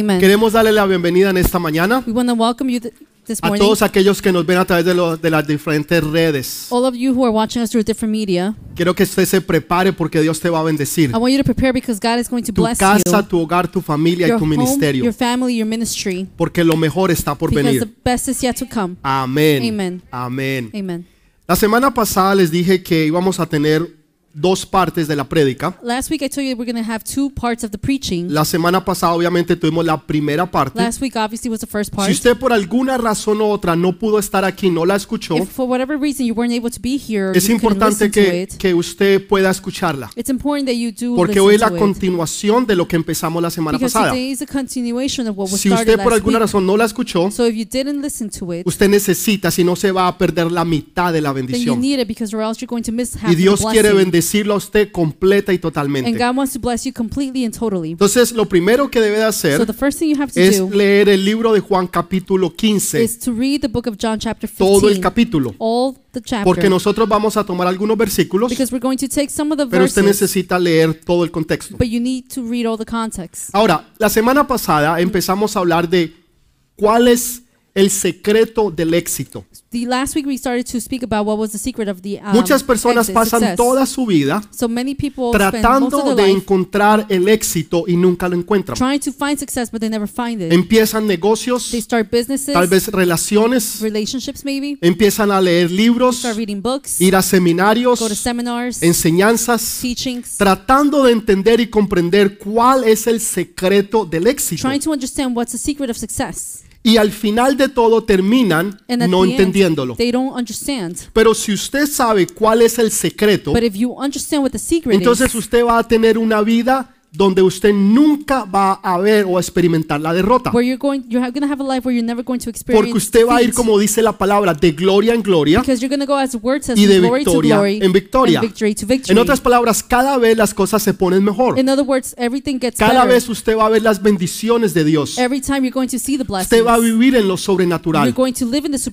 Amen. Queremos darle la bienvenida en esta mañana We want to welcome you th- this a morning. todos aquellos que nos ven a través de, lo- de las diferentes redes. All of you who are watching us through different media, Quiero que usted se prepare porque Dios te va a bendecir. I want you to prepare because God is going to Tu bless casa, you, tu hogar, tu familia y your tu home, ministerio. your family, your ministry, Porque lo mejor está por because the venir. best is yet to come. Amén. Amen. Amén. Amen. La semana pasada les dije que íbamos a tener dos partes de la prédica. Last week I told you we're going to have two parts of the preaching. La semana pasada obviamente tuvimos la primera parte. Last week obviously was the first part. Si usted por alguna razón u otra no pudo estar aquí, no la escuchó, If for whatever reason you weren't able to be here, es you importante listen to que, it. que usted pueda escucharla. It's important that you do Porque hoy es la continuación de lo que empezamos la semana Because pasada. today is a continuation of what was Si usted por alguna week. razón no la escuchó, So if you didn't listen to it, usted necesita, si no se va a perder la mitad de la then you bendición. need it because or else you're going to miss half Y Dios the quiere blessing. Bendecirlo a usted completa y And totalmente. God wants to bless you completely and totally. Entonces, lo primero que debe de So hacer the first thing you have to es do leer el libro de Juan capítulo 15, is to read the book of John chapter todo el 15, capítulo. all the chapter, Porque nosotros vamos a tomar algunos versículos, because we're going to take some of the pero usted verses, necesita leer todo el contexto. but you need to read all the context. Ahora, la semana pasada empezamos a hablar de cuál es el secreto del éxito. The last week we started to speak about what was the secret of the um, Muchas personas exit, pasan success. toda su vida So many people spend most of tratando their de life encontrar el éxito y nunca lo encuentran. trying to find success, but they never find it. Empiezan negocios, They start businesses, tal vez relaciones, relationships maybe, empiezan a leer libros, start reading books, ir a seminarios, go to seminars, enseñanzas, teachings, tratando de entender y comprender cuál es el secreto del éxito. trying to understand what's the secret of success. Y al final de todo terminan no the end, entendiéndolo. they don't understand. Pero si usted sabe cuál es el secreto, But if you understand what the secret entonces usted va a tener una vida donde usted nunca va a ver o a experimentar la derrota. Porque usted va a ir, como dice la palabra, de gloria en gloria. y de victoria en victoria. En otras palabras, cada vez las cosas se ponen mejor. Cada vez usted va a ver las bendiciones de Dios. Usted va a vivir en lo sobrenatural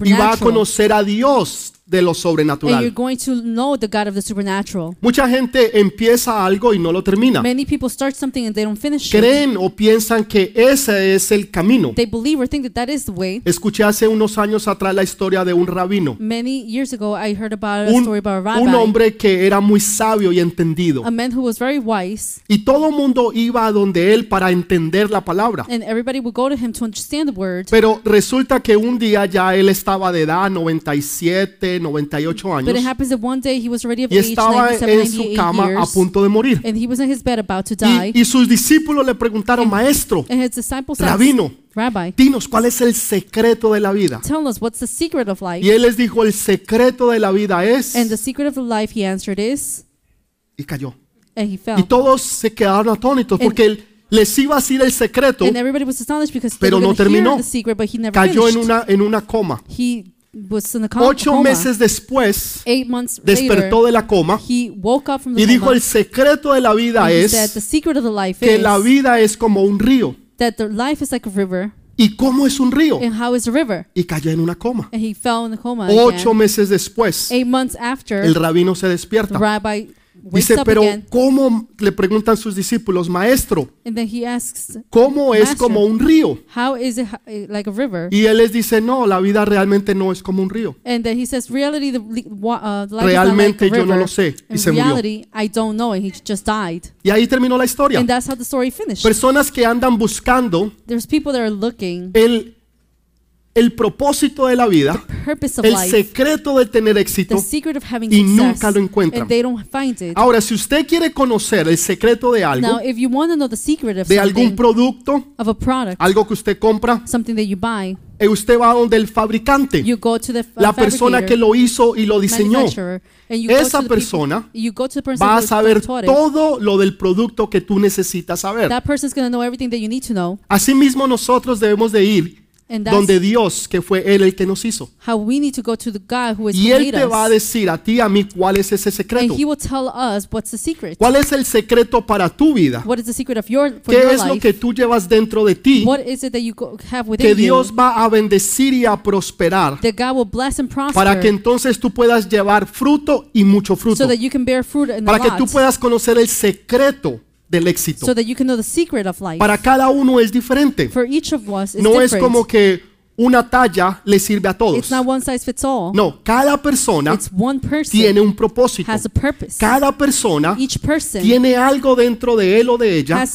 y va a conocer a Dios de lo and you're sobrenatural. going to know the God of the supernatural. Mucha gente empieza algo y no lo termina. Many people start something and they don't finish it. Creen o piensan que ese es el camino. They believe or think that that is the way. Escuché hace unos años atrás la historia de un rabino, Many years ago, I heard about a un, story about a rabbi, un hombre que era muy sabio y entendido. a man who was very wise, Y todo mundo iba a donde él para entender la palabra. and everybody would go to him to understand the word. Pero resulta que un día ya él estaba de edad, 97, 98 But it años, happens that one day he was already of y age, estaba 97, en su 98 cama a punto de morir. and he was in his bed about to die. Y, y sus discípulos le preguntaron, maestro, And his disciples rabino, Rabbi, dinos cuál es el secreto de la vida. tell us what's the secret of life? Y él les dijo, el secreto de la vida es... And the secret of life, he answered, is, Y cayó. and he Y fell. todos se quedaron atónitos porque él les iba a decir el secreto, And everybody was astonished because Pero no terminó. the secret, but he never cayó en una, en una coma. He Ocho meses después, despertó de la coma he woke up from the y dijo, el secreto de la vida es que is la vida es como un río. that the life is like a river. ¿Y cómo es un río? And how is a river? Y cayó en una coma. And he fell in the coma Ocho meses después, el rabino se the despierta. Dice, pero. ¿cómo? Le preguntan sus discípulos, maestro, And then he asks, ¿cómo es como un río? how is it h- like a river? Y él les dice, no, la vida realmente no es como un río. Uh, Realmente yo like no lo sé. Y se murió. reality, I don't know, and he just died. Y ahí terminó la historia. And that's how the story finished. Personas que andan buscando There's people that are looking el, el propósito de la vida, el secreto de tener éxito. y nunca lo encuentran. Ahora, si usted quiere conocer el secreto de algo, de algún producto, algo que usted compra, eh, usted va donde el fabricante, la persona que lo hizo y lo diseñó, esa persona va a saber todo lo del producto que tú necesitas saber. Asimismo, nosotros debemos de ir donde Dios, que fue Él el que nos hizo. how we need to go to the God who is Y Él te va a decir a ti y a mí cuál es ese secreto. He will tell us what's the secret. ¿Cuál es el secreto para tu vida? What is the secret of your for ¿Qué es lo life? que tú llevas dentro de ti What is it that you go, have within que Dios va a bendecir y a prosperar that God will bless and prosper para que entonces tú puedas llevar fruto y mucho fruto? so that you can bear fruit in a Para que tú puedas conocer el secreto del éxito. so that you can know the secret of life. Para cada uno es diferente. For each of us is No es different. como que una talla le sirve a todos. it's not one size fits all. No, cada persona tiene un propósito. has a purpose. Cada persona tiene algo dentro de él o de ella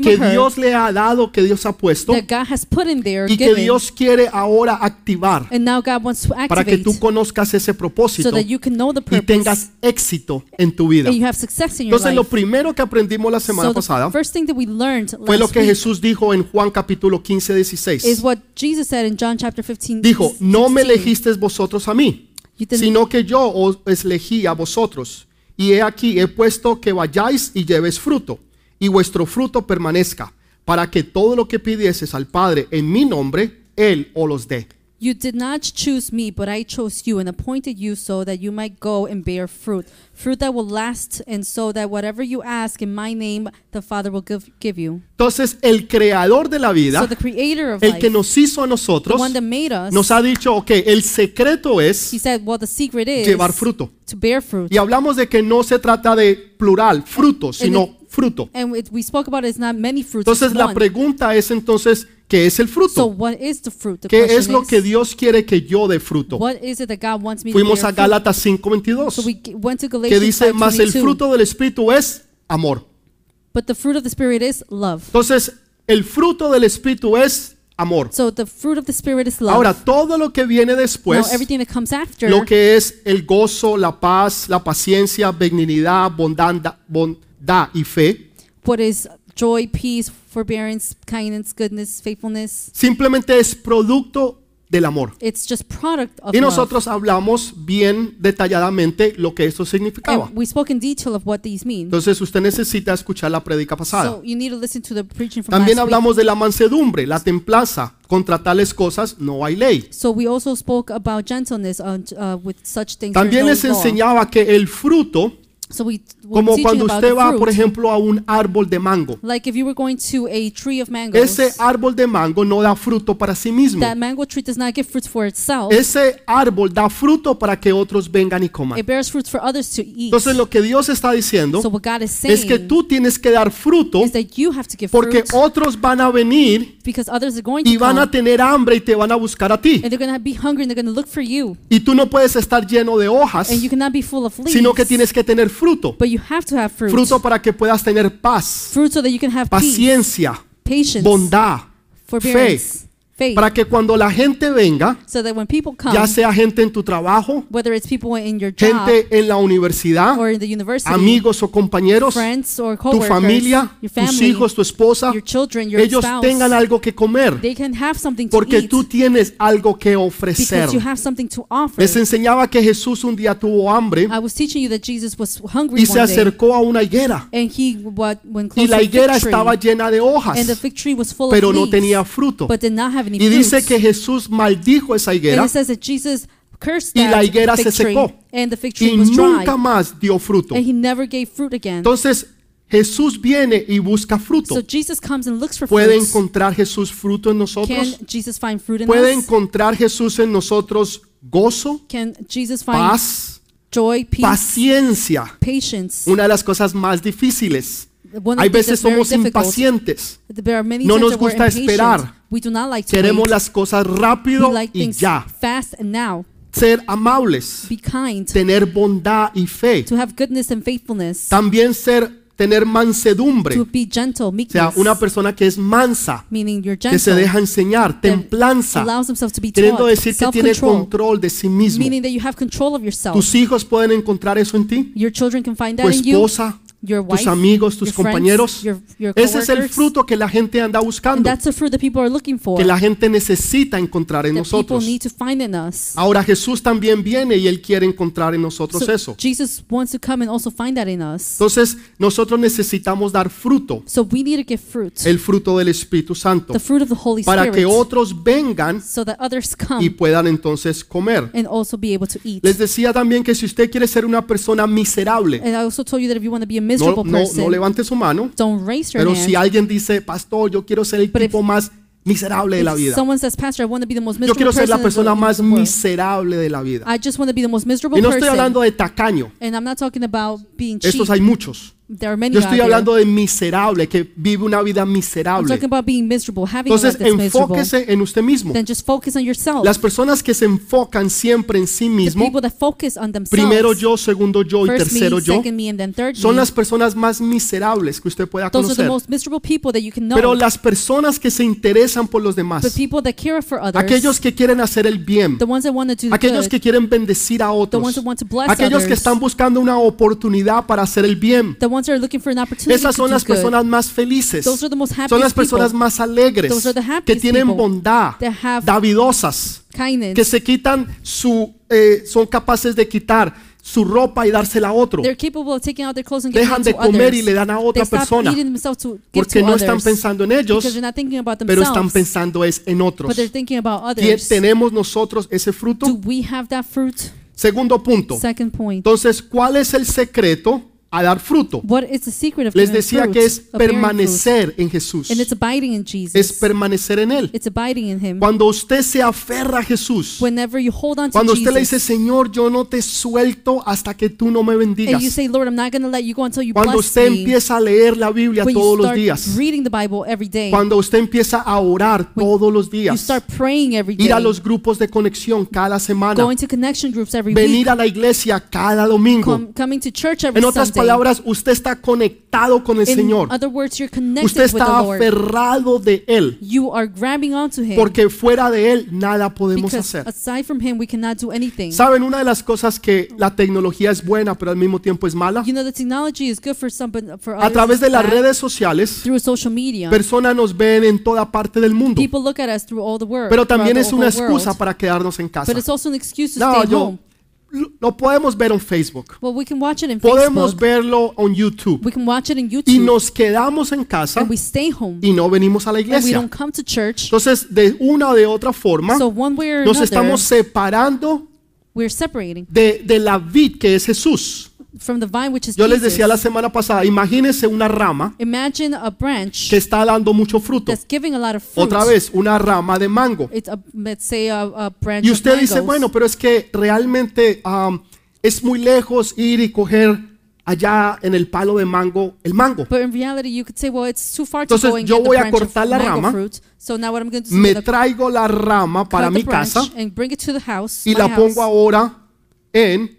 que Dios le ha dado, que Dios ha puesto that God has put in there, y que Dios quiere ahora activar and now God wants to para que tú conozcas ese propósito so that you can know the y tengas éxito en tu vida. and you have success in your Entonces lo primero que aprendimos la semana pasada first thing that we learned fue lo que Jesús dijo en Juan capítulo 15, is 16. In John chapter 15. Dijo, no me 16. elegisteis vosotros a mí, sino que yo os elegí a vosotros. Y he aquí, he puesto que vayáis y lleves fruto, y vuestro fruto permanezca, para que todo lo que pidieses al Padre en mi nombre, Él os los dé. You did not choose me, but I chose you and appointed you so that you might go and bear fruit, fruit that will last, and so that whatever you ask in my name, the Father will give, give you. Entonces, el creador de la So vida, the Creator of el life, que nos hizo a the nosotros, one that made us, nos ha dicho, ok, el secreto es He said, well, the secret is llevar fruto. to bear fruit. Y hablamos de que no se trata de plural, fruto, sino fruto. And it, we spoke about it's not many fruits. Entonces la pregunta es entonces, ¿qué es el So fruto? what is the fruit? The ¿Qué es lo que Dios quiere que yo dé fruto? what is it that God wants me Fuimos to a? Gálatas So 5:22, we g- went to que dice, más el 5:22. fruto del Espíritu es amor. But the fruit of the Spirit is love. Entonces, el fruto del Espíritu es amor. So the fruit of the Spirit is love. Ahora, todo lo que viene now después, everything that comes after lo que es el gozo, la paz, la paciencia, benignidad, bondad, bondad y fe, what is joy, peace, forbearance, kindness, goodness, faithfulness. simplemente es producto del amor. It's just product of Y love. nosotros hablamos bien detalladamente lo que eso significaba. And we spoke in detail of what these mean. Entonces usted necesita escuchar la prédica pasada. So you need to listen to the preaching from También last week. hablamos de la mansedumbre, la templaza. Contra tales cosas no hay ley. So we also spoke about gentleness uh, with such things. También les law. enseñaba que el fruto, So we como cuando usted va, fruit. por ejemplo, a un árbol de mango. like if you were going to a tree of mangoes, Ese árbol de mango no da fruto para sí mismo. that mango tree does not give fruits for itself. Ese árbol da fruto para que otros vengan y coman. it bears fruits for others to eat. Entonces lo que Dios está diciendo so what God is saying es que tú tienes que dar fruto is that you have to give porque fruit otros van a venir because others are going y to van come a tener hambre y te van a buscar a ti. and they're going to be hungry and they're going to look for you. Y tú no puedes estar lleno de hojas, And you cannot be full of leaves. sino que tienes que tener fruto. but you have to have fruit. Fruto para que puedas tener paz, fruit so that you can have peace, paciencia, patience, bondad, forbearance, faith. para que cuando la gente venga, so that when people come, ya sea gente en tu trabajo, whether it's people in your job gente en la universidad, or in the university, amigos o compañeros, friends or tu familia, your tus family, hijos, tu esposa, your children, your ellos spouse, tengan algo que comer, they can have something to porque eat tú tienes algo que ofrecer. you have something to offer. Les enseñaba que Jesús un día tuvo hambre I was teaching you that Jesus was hungry y se acercó a una higuera and he what, y la higuera tree, estaba llena de hojas, and the fig tree was full pero of no tenía fruto. but did not have any Y dice que Jesús maldijo esa higuera it says that Jesus cursed y la higuera se secó and the fig y nunca más dio fruto. and he never gave fruit again. Entonces Jesús viene y busca fruto. So Jesus comes and looks for ¿Puede encontrar Jesús fruto en Can nosotros? Jesus find fruit in ¿Puede encontrar Jesús en nosotros gozo, Can Jesus find paz, joy, peace, paciencia? patience? Una de las cosas más difíciles. Hay veces somos impacientes. No nos gusta esperar. Queremos las cosas rápido y ya. Ser amables, tener bondad y fe. También ser tener mansedumbre. To be gentle, O sea, una persona que es mansa, que se deja enseñar, templanza, queriendo decir que tiene control de sí mismo. Tus hijos pueden encontrar eso en ti, Your children can find tu that esposa, Your tus amigos, tus your friends, compañeros. your, your Ese es el fruto que la gente anda And buscando, that's the fruit that people are looking for. que la gente necesita encontrar en that people nosotros. need to find in us. Ahora Jesús también viene y Él quiere encontrar en nosotros So eso. Jesus wants to come and also find that in us. Entonces nosotros necesitamos dar fruto, So we need to give fruit. el fruto del Espíritu Santo, The fruit of the Holy para que Spirit. otros vengan So that others come y puedan entonces comer. and also be able to eat. Les decía también que si usted quiere ser una persona miserable, And I also told you that if you want to be a no, miserable no, person, no levante su mano, don't raise your pero hand. si alguien dice, pastor, yo quiero ser el But if- tipo más miserable de la vida, someone says, Pastor, I want to be the most yo quiero ser la persona más miserable de la vida. I just want to be the most miserable Y no estoy hablando de tacaño, And I'm not talking about being estos hay muchos. There are many Yo out estoy there. hablando de miserable, que vive una vida miserable. talking about being miserable, having a life Entonces, enfóquese en usted mismo. Then just focus on yourself. Las personas que se enfocan siempre en sí mismo, people that focus on themselves. primero yo, segundo yo y tercero me, yo, second me, and then third son me. las personas más miserables que usted pueda Those are the conocer. most miserable people that you can know. Pero las personas que se interesan por los demás, people that care for others. aquellos que quieren hacer el bien, the ones that want to do aquellos good. que quieren bendecir a the otros, ones that want to bless aquellos que están buscando una oportunidad para hacer el bien. the ones are looking for an opportunity Esas to son do las good. personas más felices. Those are the most happiest Son las personas people. más alegres, Those are the que tienen people bondad, that have davidosas, kindness. que se quitan su, eh, son capaces de quitar su ropa y dársela a otro, dejan de to comer y le dan a otra persona, to porque to no están pensando en ellos, pero están pensando es en otros. but they're thinking about ¿Tien- others. ¿Tenemos nosotros ese fruto? Segundo punto. Entonces, ¿cuál es el secreto a dar fruto? What is the secret of Les decía fruit? que es permanecer en Jesús. And it's abiding in Jesus. Es permanecer en Él. it's abiding in Him. Cuando usted se aferra a Jesús, Whenever you hold on to cuando usted le dice, Señor, yo no te suelto hasta que tú no me and you bendigas. say, Lord, I'm not going to let you go until you Cuando usted empieza a leer la Biblia when you todos los start días. reading the Bible every day, Cuando usted empieza a orar When todos los you días. start praying every day, Ir a los grupos de conexión cada semana. going to connection groups every week, Venir a la iglesia cada domingo. com- coming to church every En otras. Palabras, usted está conectado con el In Señor. other words, you're connected Usted with the está aferrado de Él. You are grabbing onto Him Porque fuera de Él nada podemos because hacer. aside from Him, we cannot do anything. ¿Saben? Una de las cosas que la tecnología es buena, pero al mismo tiempo es mala. You know, the technology is good for some, but for A través de las bad. redes sociales, media. personas nos ven en toda parte del mundo. People look at us through all the world. Pero también es una excusa para quedarnos en casa. But it's also an excuse to No, yo. Lo- podemos ver en Facebook. Well, we can watch it in Podemos Facebook. verlo en YouTube. We can watch it in Y YouTube. nos quedamos en casa and we stay home. y no venimos a la and we iglesia. don't come to church. Entonces, de una o de otra forma, so one way or nos another, estamos separando we're separating de, de la vid que es Jesús. From the vine, which is Yo les decía la semana pasada, imagínense una rama Imagine a branch que está dando mucho fruto. that's giving a lot of fruit. Otra vez, una rama de mango. It's a, let's say a, a branch Y of usted dice, mangoes. bueno, pero es que realmente am, es muy lejos ir y coger allá en el palo de mango el mango. But in reality, you could say, well, it's too far to Entonces, go and yo get the voy a branch of cortar la mango rama, fruit. So now what I'm going to do Me is I'm gonna traigo la rama para cut mi the branch casa and bring it to the house, y my la house, pongo ahora en,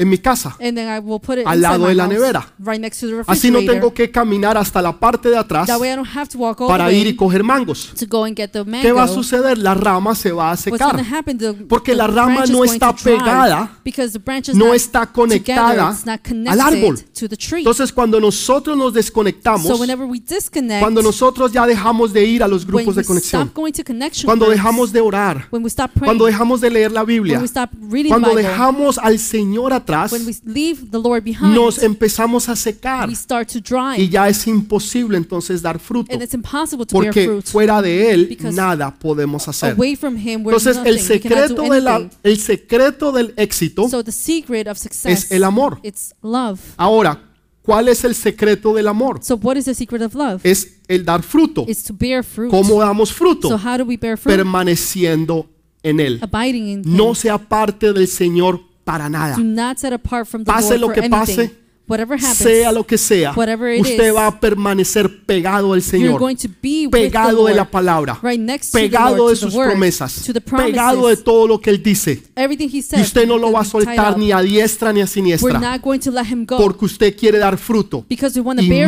en mi casa. and then I will put it al lado de la house, nevera. right next to the Así no tengo que caminar hasta la parte de atrás That way I don't have to walk all the para way ir y coger mangos. to go and get the mango. ¿Qué va a suceder? La rama se va a What's secar. happen? The, Porque the la rama branch is no going está to dry pegada, because the branch is no not está together, conectada it's not al connected árbol. to the tree. Entonces, cuando nosotros nos so desconectamos, whenever we disconnect, cuando nosotros ya dejamos de ir a los when grupos we de conexión, stop going to connection cuando groups, dejamos de orar, when we stop praying, cuando dejamos de leer la when Biblia, we stop reading cuando Bible, dejamos al Señor atrás, when we leave the Lord behind, nos empezamos a secar we start to dry, y ya es imposible entonces dar fruto, and it's impossible to bear porque fruit. fuera de Él nada podemos hacer. Away from Him, we're Entonces, nothing. el secreto, de la- anything. el secreto del éxito So the secret of success es el amor. It's love. Ahora, ¿cuál es el secreto del amor? So what is the secret of love? Es el dar fruto. It's to bear fruit. ¿Cómo damos So fruto? how do we bear fruit? Permaneciendo en Él. Abiding in Him. No sea parte del Señor para nada. Do not set apart from the Pase Lord lo for que anything. pase, happens, Sea lo que sea, usted is, va a permanecer pegado al you're Señor, going to be with the pegado de la palabra, right next to the pegado Lord, de to the sus word, promesas, to the pegado de promises. todo lo que Él dice. Everything He Y usted no lo va a soltar ni a diestra ni a We're siniestra, not going to let Him go porque usted quiere dar fruto. y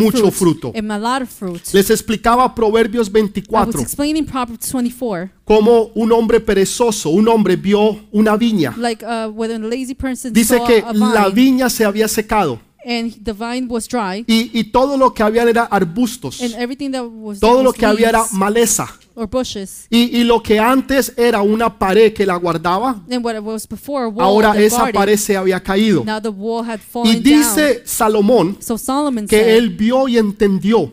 mucho fruto. Les explicaba Proverbios I was 24, explaining Proverbs 24, cómo un hombre perezoso, un hombre vio una viña. like uh, when a lazy person Dice que la viña se había secado and the vine was dry y, y todo lo que había era arbustos, and everything that was todo lo was que había era maleza. or bushes. Y, y lo que antes era una pared que la guardaba, And what it was before wall ahora esa pared se había caído. now the wall had Y fallen down. dice Salomón So Solomon que él vio y entendió.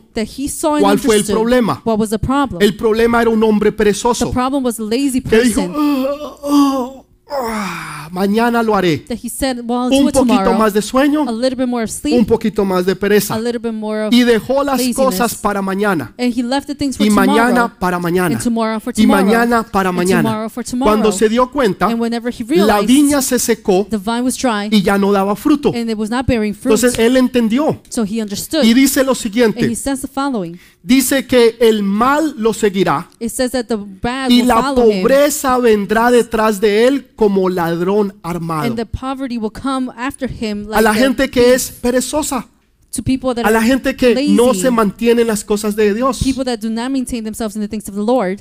¿Cuál fue el problema? what was the problem. El problema era un hombre the perezoso problem was a lazy que dijo, person "Ah, ah, ah, mañana lo haré. that he said, well, I'll do Un it poquito tomorrow. más de sueño, a little bit more of un sleep, poquito más de a pereza. little bit more of, Y dejó las laziness. cosas para mañana. and he left the things for Y tomorrow. mañana para mañana. and tomorrow for Y mañana para and mañana. tomorrow for tomorrow. Cuando se dio cuenta, and whenever he la viña se secó the vine was dry y ya no daba fruto. and it was not bearing fruit, Entonces él entendió so he understood. y dice lo and he siguiente, says the following. Dice que el mal lo seguirá y la pobreza vendrá detrás de él como ladrón armado. and the poverty will come after him A like la gente que es perezosa, to people that a la gente que lazy, no se mantiene en las cosas de Dios.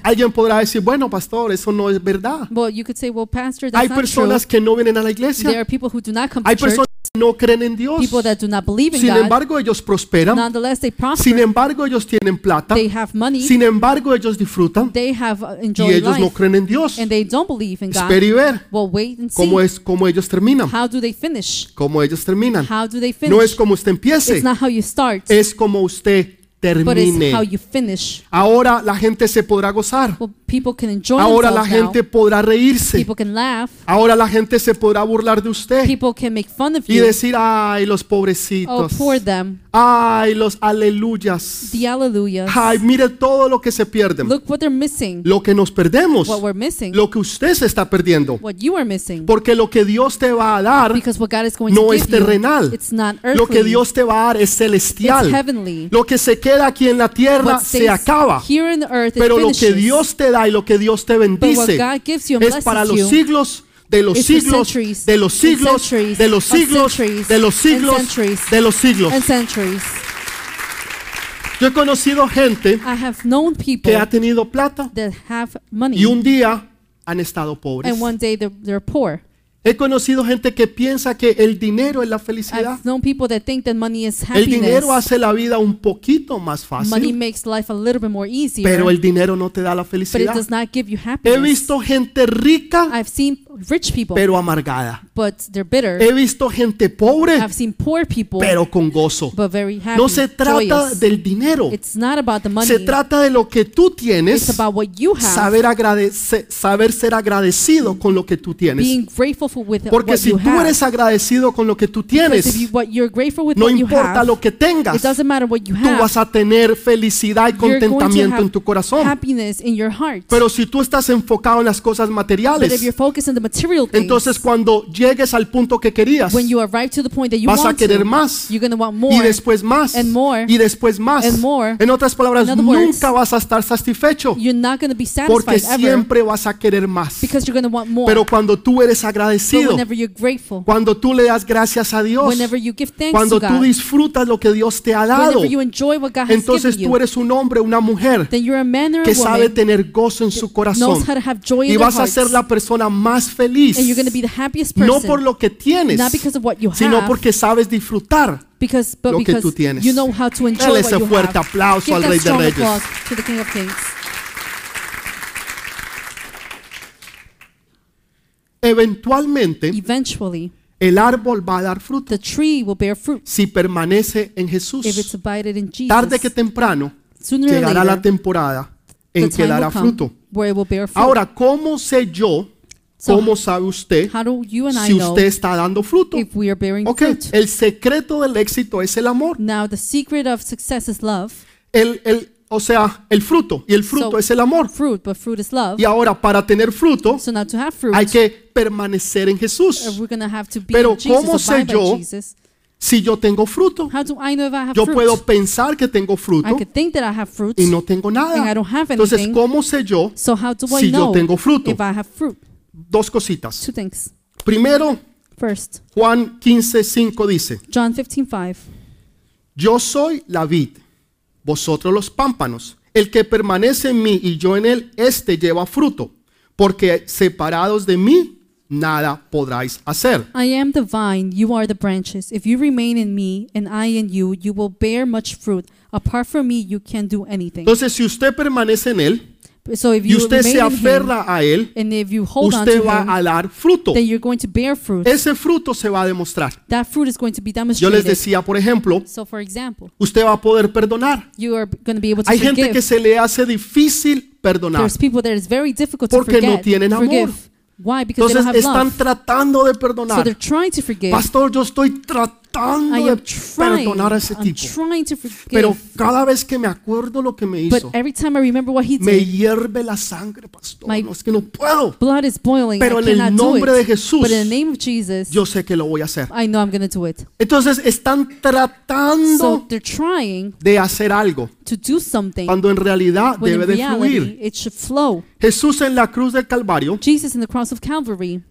Alguien podrá decir, bueno, pastor, eso no es verdad. Well, you could say, well, pastor, that's Hay not true. personas que no vienen a la There iglesia. are people who do not come to Hay church, personas que no creen en Dios. people that do not believe in Sin God. embargo, ellos prosperan. Nonetheless, they prosper. Sin embargo, ellos tienen plata. They have money. Sin embargo, ellos disfrutan. They have uh, Y ellos no creen en Dios. And they don't believe in God. Espera y ver Well, wait and see. cómo es cómo ellos terminan. How do they finish? Cómo ellos terminan. How do they No es finish? como usted empiece, It's not how you start, es como usted but it's how you finish. Ahora la gente se podrá gozar. Well, people can enjoy Ahora la themselves gente now. podrá reírse. People can laugh. Ahora la gente se podrá burlar de usted People can make fun of y you. decir, ay, los Oh, pobrecitos. poor them. Ay, los aleluyas. The hallelujahs. Ay, mire todo lo que se pierden. Look what they're missing. Lo que nos perdemos. What we're missing. Lo que usted se está perdiendo. What you are missing. Porque lo que Dios te va a dar, Because what God is going no to es give you, terrenal. it's not lo que earthly. Dios te va a dar es It's celestial. heavenly. Lo que se queda aquí en la tierra What se acaba. here in the earth, it Pero lo que. Dios te da y lo que Dios te But what bendice God gives you and es para los you siglos de los siglos, de los siglos, de los siglos, de los siglos, de los siglos. Yo he conocido gente que ha tenido plata y un día han estado pobres. He conocido gente que piensa que el dinero es la felicidad. I've known people that think that money is El dinero happiness. hace la vida un poquito más Money fácil, makes life a little bit more easier, pero el dinero no te da la but it felicidad. does not give you He happiness. visto gente rica, I've seen rich people, pero amargada. But they're bitter. He visto gente pobre, I've seen poor people, pero con gozo. but very happy, No se trata joyous. del dinero, It's not about the money. se trata de lo que tú It's tienes, about what you have, saber, ser agradecido con lo que tú tienes. being grateful for with Porque what si you tú have. eres agradecido con lo que tú tienes, you, what you're grateful with no what you importa have, lo que tengas, it doesn't matter what you tú have. vas a tener felicidad y contentamiento en tu corazón. happiness in your heart. Pero si tú estás enfocado en las cosas but if materiales, you're focused on the material things, entonces cuando llegues al punto que querías, when you arrive to the point that you vas a want querer to, más you're to want more. y después más and more y después más. and more. En otras palabras, In other words, nunca vas a estar satisfecho you're not to be porque satisfied ever siempre vas a querer más. because you're to want more. Pero cuando tú eres but agradecido, whenever you're grateful, cuando tú le das gracias a Dios, whenever you give thanks cuando to tú God, disfrutas lo que Dios te ha dado, whenever you enjoy what God has entonces given tú eres un hombre, una mujer then you're a man or a que sabe tener gozo en su corazón knows how to have joy in y vas a ser la persona más feliz, and you're to be the happiest person, no por lo que tienes, not because of what you sino have, porque sabes disfrutar. because, but lo que tú tienes. you know how to enjoy Dale what ese you fuerte have. aplauso Give al that Rey de strong Reyes. applause to the King of Kings. Eventualmente, Eventually, el árbol va a dar fruto the tree will bear fruit si permanece en if it's Jesús. abided in Jesus. Tarde que temprano Sooner or llegará la temporada the en que time dará will come fruto. where it will bear fruit. Ahora, ¿cómo sé yo? So, ¿Cómo sabe usted si usted está dando fruto? if we are bearing Ok, fruit? el secreto del éxito es el amor. Now, the secret of success is love. El, el, o sea, el fruto. Y el fruto So- es el amor. Fruit, but fruit is love. Y ahora, para tener fruto, So now to have fruit, hay que permanecer en uh, Jesús. be Pero ¿cómo sé yo. Si yo tengo fruto, How do I know if I have yo fruit? puedo pensar que tengo I fruto could think that I have fruit. y no tengo nada. don't have Entonces. ¿cómo sé yo? So how do I si yo tengo fruto? Dos cositas. Two things. Primero, First, Juan 15, 5 dice, John 15:5. yo soy la vid, vosotros los pámpanos. El que permanece en mí y yo en él, éste lleva fruto, porque separados de mí, nada podráis hacer. I am the vine, you are the branches. If you remain in me and I in you, you will bear much fruit. Apart from me, you can't do anything. Entonces, si usted permanece en él So if y you usted remain se him, aferra a él, and if you hold on usted to va him, a dar fruto. then you're going to bear fruit. Ese fruto se va a demostrar. That fruit is going to be Yo demonstrated. les decía, por ejemplo, So, for example, usted va a poder perdonar. you are going to be able to Hay gente forgive. que se le hace difícil perdonar There's people that it's very difficult to porque no forget, tienen amor. forgive, Why? Because they Entonces don't have están love. tratando de So perdonar. they're trying to forgive. Pastor, yo estoy tratando I de perdonar a ese tipo. Pero cada vez que me acuerdo lo que me hizo, me hierve la sangre, pastor. My- No es que no puedo. blood is boiling. Pero en el nombre de Jesús, Yo sé que lo voy a hacer. I know I'm going to do it. Entonces están tratando de hacer algo cuando en realidad debe de fluir. it should flow. Jesús en la cruz del Calvario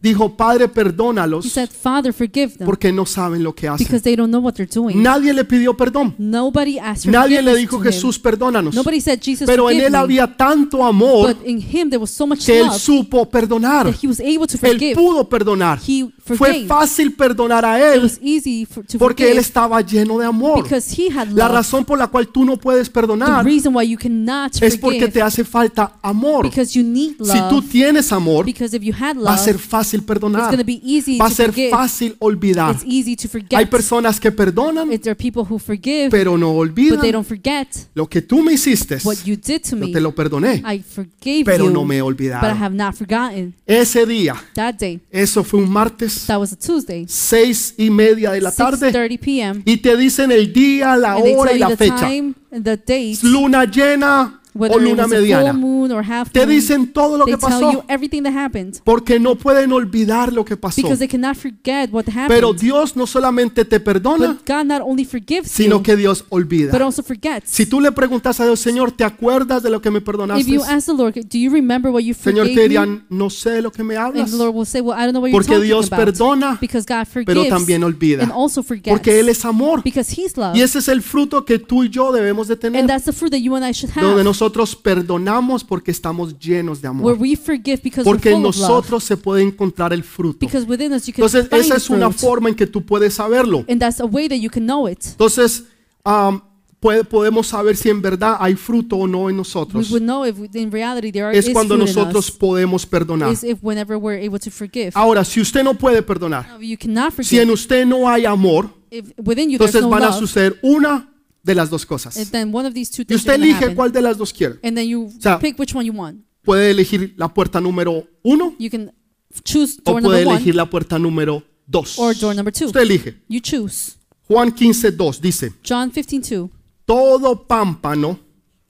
dijo, Padre, he perdónalos said, Father, forgive them porque no saben lo que hacen. Because they don't know what they're doing. Nadie le pidió perdón. Nobody asked for Nadie le dijo. Jesús, perdónanos. Nobody said, Jesus, Pero en forgive él me. había tanto amor But in him there was so much que él love supo perdonar. that he was able to Él forgive. pudo perdonar. He Fue fácil perdonar a It él was easy for, to porque él forgive estaba lleno de amor. because he had La love. razón por la cual tú no puedes The perdonar reason why you cannot es porque forgive te hace falta amor. because you need Si tú love. tienes amor, Because if you had va a love, ser fácil it's perdonar. going to be easy Va a to ser forgive. fácil olvidar. It's easy to Hay forget. Personas que perdonan, If there are people who forgive, pero no but olvidan. they don't forget Lo que tú me hiciste, what you did to yo me. te lo perdoné, I forgave pero you, no me he but I olvidado. have not forgotten Ese día, that day. eso fue un martes, That was a Tuesday, seis y media de la tarde, 6:30 p.m. y te dicen el día, la And they hora tell y you la the fecha. time and the date, Luna llena whether it luna mediana. moon or half Te moon. dicen todo lo que tell you pasó, everything that happened porque no pueden olvidar lo que pasó. because they cannot forget what happened. Pero Dios no solamente te perdona, But God not only forgives sino you, que Dios but olvida. also forgets. Si tú le preguntas a Dios, Señor, ¿te acuerdas de lo que me If perdonaste? you ask the Lord, do you remember what you Señor, te dirían, no sé de lo que me hablas. say, well, I don't know what you're Porque Dios about. perdona, pero también olvida. also. Porque Él es amor. because He's love. Y ese es el fruto que tú y yo debemos de tener. Nosotros perdonamos porque estamos llenos de where amor. we forgive because Porque en nosotros se puede encontrar el fruto. Entonces, esa es una forma en que tú puedes saberlo. Entonces, puede- podemos saber si en verdad hay fruto o no en nosotros. Es cuando nosotros podemos perdonar. Ahora, si usted no puede perdonar, si en usted no hay amor, entonces van a suceder una de las dos cosas. and then one of these two Y things usted are gonna elige happen. cuál de las dos quiere. and then you sea, pick which one you want. Puede elegir la puerta número uno You can choose o door puede number elegir one la puerta número dos. or door number two. Usted elige. You choose. Juan 15, 2 dice, John 15:2. todo pámpano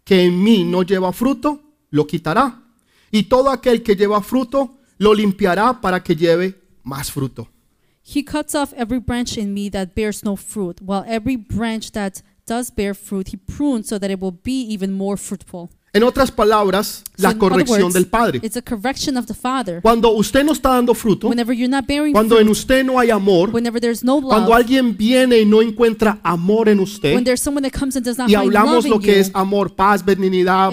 que en mí no lleva fruto, lo quitará. Y todo aquel que lleva fruto, lo limpiará para que lleve más fruto. He cuts off every branch in me that bears no fruit, while every branch that does bear fruit, he prunes so that it will be even more fruitful. En otras palabras, So la corrección words, del Padre. It's a correction of the Father. Cuando usted no está dando fruto, Whenever you're not bearing cuando en fruit, usted no hay amor, whenever there's no cuando alguien viene y no encuentra amor en when usted, there's someone that comes and does not y hablamos love lo que you, es amor, paz, benignidad,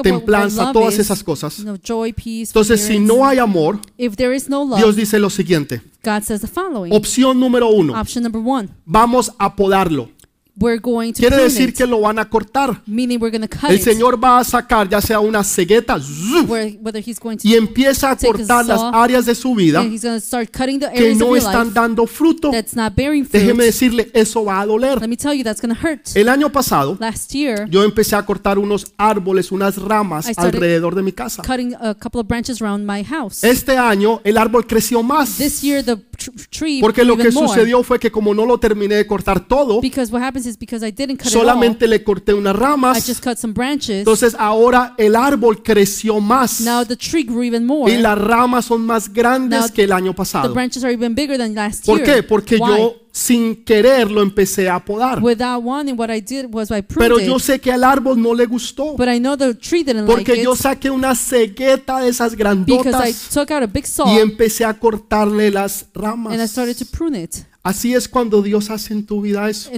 templanza, todas esas cosas. you know, joy, peace, Entonces, si no hay amor, if there is no love, Dios dice lo siguiente. God says the following. Opción número uno, Option number one, vamos a podarlo. We're going to Quiere decir it, que lo van a cortar. meaning we're cut El it, Señor va a sacar ya sea una cegueta ¡zuf! where, whether he's going to y empieza a cortar las áreas de su vida que no están dando fruto. Déjeme decirle, eso va a doler. Let me tell you, that's hurt. El año pasado Last year, yo empecé a cortar unos árboles, unas ramas alrededor de mi casa. cutting a couple of branches around my house. Este año el árbol creció más This year, tree porque lo que more. sucedió fue que como no lo terminé de cortar todo, happens is because I didn't cut solamente le corté unas it all, I ramas. just cut some branches. Entonces ahora el árbol creció más Now the tree grew even more. y las ramas son más grandes Now, que el año The pasado. branches are even bigger than last ¿Por year. qué? Porque Why? yo sin querer lo empecé a podar. Wanting, what I did was I pruned Pero it. yo sé que al árbol no le gustó. but I know the tree didn't like Porque it yo saqué una cegueta de esas because I grandotas took out a big saw y empecé a cortarle las ramas. Así es cuando Dios hace en tu vida eso.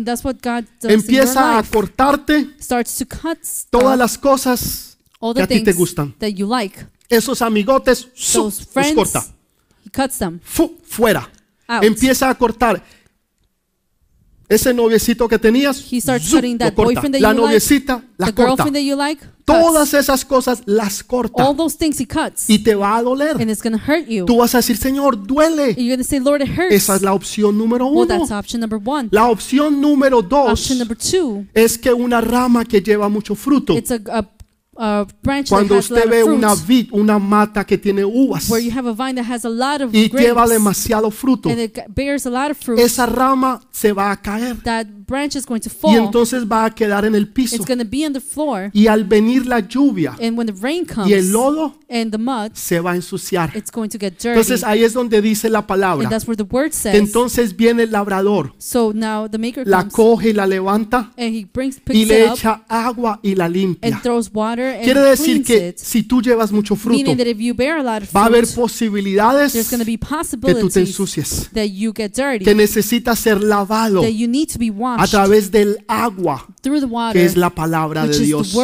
Empieza a cortarte todas las cosas que a ti te gustan. that you like. Esos amigotes, los friends, corta. Fuera. Empieza a cortar. Ese noviecito que tenías, He starts cutting lo that corta. boyfriend that la you like, la the corta. girlfriend that you like, cuts. Todas esas cosas las corta all those things he cuts, y te va a doler. and it's going to hurt you. Tú vas a decir, Señor, duele. You're going to say, Lord, it hurts. Esa es la opción número well, uno. that's option number one. La opción número dos Option number two, es que una rama que lleva mucho fruto it's a, a branch Cuando that has a usted ve una vid, una mata que tiene uvas where you have a vine that has a lot of y grapes, lleva demasiado fruto, and it g- bears a lot of fruit, esa rama se va a caer. that branch is going to y fall. entonces va a quedar en el piso. It's going to be on the floor, Y al venir la lluvia and when the rain comes y el lodo, and the mud, se va a ensuciar. it's going to get dirty. Entonces ahí es donde dice la palabra. and that's where the word says. Entonces viene el labrador, so now the maker la comes coge y la levanta and he brings y le it up echa agua y la and limpia. throws water and Quiere decir que it, si tú llevas mucho fruto, that if you bear a lot of va a haber fruit, posibilidades there's going to be que tú te possibilities ensucies, that you get dirty, que necesitas ser lavado that you need to be a través del agua, through the water, que es la palabra de Dios.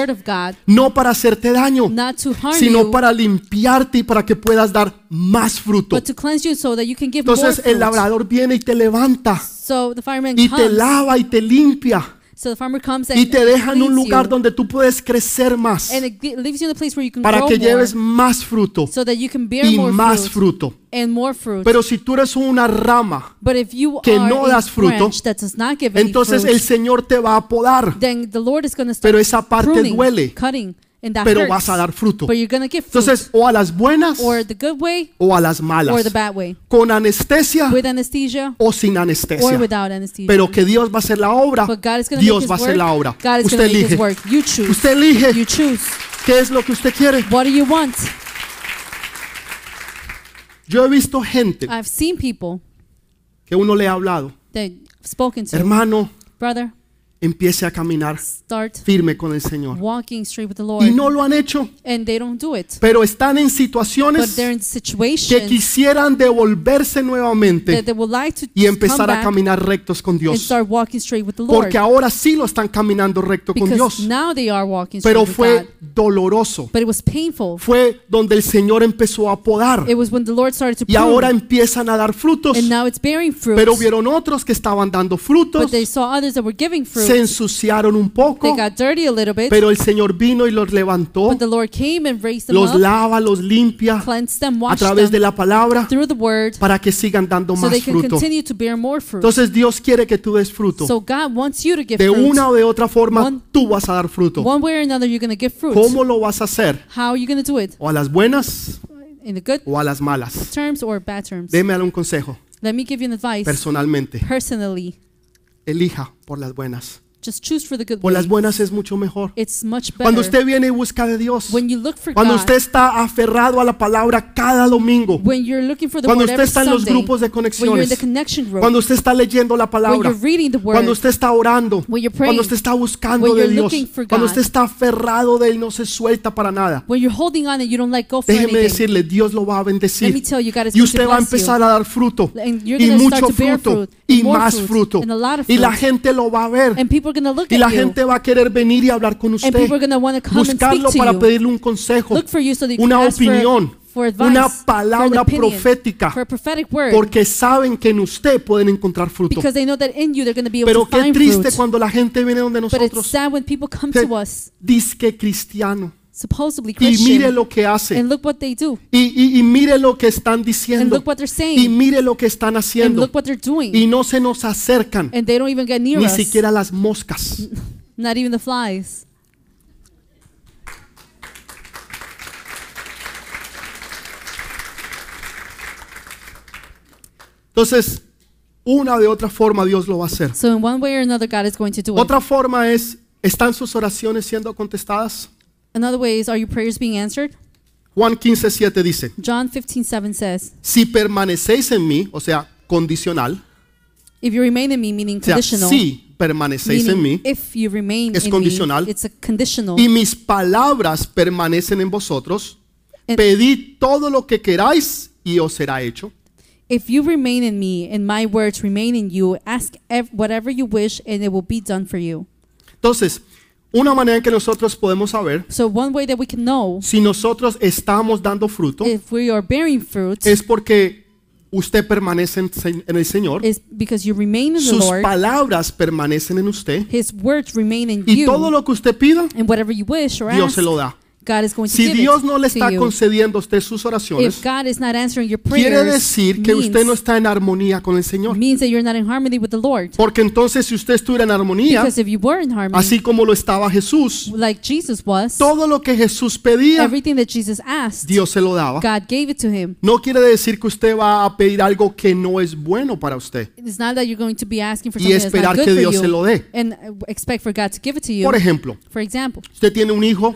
No para hacerte daño, not to harm sino para limpiarte y para que puedas dar más fruto. but to cleanse you so that you can give more Entonces el labrador viene y te levanta So the fireman y te lava y te limpia So the farmer comes and y te deja en un lugar you, donde tú puedes crecer más. And it gi- leaves you in a place where you can para grow que more, lleves más fruto so that you can bear y more más fruit fruto. and more fruit. Pero si tú eres una rama, but if you que no das fruto, branch that does not give any entonces fruit, el Señor te va a podar, then the Lord is start pero esa parte pruning, duele, cutting, and that pero hurts. vas a dar fruto. But you're to give fruit, Entonces, o a las buenas or the good way o a las or malas, the bad way, con anestesia with anesthesia o sin or anestesia. without anesthesia. Pero que Dios va a hacer la obra, but God is make Dios His va a hacer work. la obra. God is Usted make elige. His work. You choose. Usted elige You choose. qué es lo que usted quiere. What do you want? Yo he visto gente I've seen people que uno le ha hablado, that I've spoken to, hermano, brother, empiece a caminar start firme con el Señor. walking straight with the Lord, Y no lo han hecho, and they don't do it. pero están en situaciones que quisieran devolverse nuevamente like y empezar a caminar rectos con Dios. start walking straight with the Lord. Porque ahora sí lo están caminando recto con Because Dios. now they are walking straight Pero fue doloroso. But it was painful. Fue donde el Señor empezó a podar. It was when the Lord started to Y ahora empiezan a dar frutos. and now it's bearing fruit. Pero vieron otros que estaban dando frutos. Se ensuciaron un poco. bit. Pero el Señor vino y los levantó. Los up, lava, los limpia them, a través de la palabra through the word para que sigan dando so más fruto. continue to bear more fruit. Entonces Dios quiere que tú des fruto. so God wants you to give De una o de otra forma One- tú vas a dar fruto. One way or another, you're going to give fruit. ¿Cómo lo vas a hacer? How are you going to do it? ¿O a las buenas In the good o a las malas? terms or bad terms? Deme un consejo Let me give you an advice. personalmente. Personally, Elija por las buenas. Just choose for the good Por way. las buenas es mucho mejor. It's much better Cuando usted viene y busca de Dios, when you look for cuando God. usted está aferrado a la palabra cada domingo, when you're looking for the cuando word usted está en los Sunday, grupos de when you're in the conexiones, connection group, cuando usted está leyendo la when palabra, you're reading the word, cuando usted está orando, when you're praying, cuando usted está buscando when de you're Dios, looking for cuando God, usted está aferrado de Él, no se suelta para nada. when you're holding on and you don't let go for Déjeme anything. decirle, Dios lo va a Let me bendecir. tell you, God is Y usted va a you. empezar a dar fruto. And you're Y mucho start to bear fruto. fruit, Y más fruit, fruto. and a lot of Y la gente lo va a ver. And people Y la gente va a querer venir y hablar con and usted. Buscarlo para pedirle un consejo. Look for you so that you una opinión, for, advice, una for palabra opinion, profética, for a prophetic word. porque saben que en usted pueden encontrar fruto. because they know that in you they're going to be able Pero qué triste fruit. cuando la gente viene donde nosotros, us, disque cristiano, supposedly y Christian, mire lo que hace, and look what they do, y, y- y mire lo que están and diciendo, look what they're y saying, mire lo que están and haciendo, look what they're doing, y no se nos acercan and they don't even get near ni us, siquiera las moscas. not even the flies. Entonces, una de otra forma Dios lo va a hacer. So in one way or another, God is going to do it. Otra forma es, ¿están sus oraciones siendo contestadas? Another way is, are your prayers being answered? Juan 15, 7 dice, John 15, 7 says, si permanecéis en mí, o sea, condicional, If you remain in me, meaning o sea, conditional, si permanecéis en mí, if you remain es in condicional. me, it's a conditional. y mis palabras permanecen en vosotros, And- pedid todo lo que queráis y os será hecho. If you remain in me and my words remain in you, ask ev- whatever you wish and it will be done for you. Entonces, una manera en que nosotros podemos saber So one way that we can know si nosotros estamos dando fruto if we are bearing fruit es porque usted permanece en el Señor, is because you remain in the sus Lord, palabras permanecen en usted. His words remain in y you, todo lo que usted pida, and whatever you wish or Dios ask, se lo da. Si Dios no le está concediendo a usted sus oraciones, If God is not answering your quiere prayers, decir que means, usted no está en armonía con el Señor. means that you're not in harmony with the Lord. Porque entonces si usted estuviera en armonía, Because if you were in harmony, así como lo estaba Jesús, like Jesus was, todo lo que Jesús pedía, everything that Jesus asked, Dios se lo daba. God gave it to him. No quiere decir que usted va a pedir algo que no es bueno para usted. It's not that you're going to be asking for Y esperar que Dios se lo dé. and expect for God to give it to you. Por ejemplo, For example, usted tiene un hijo,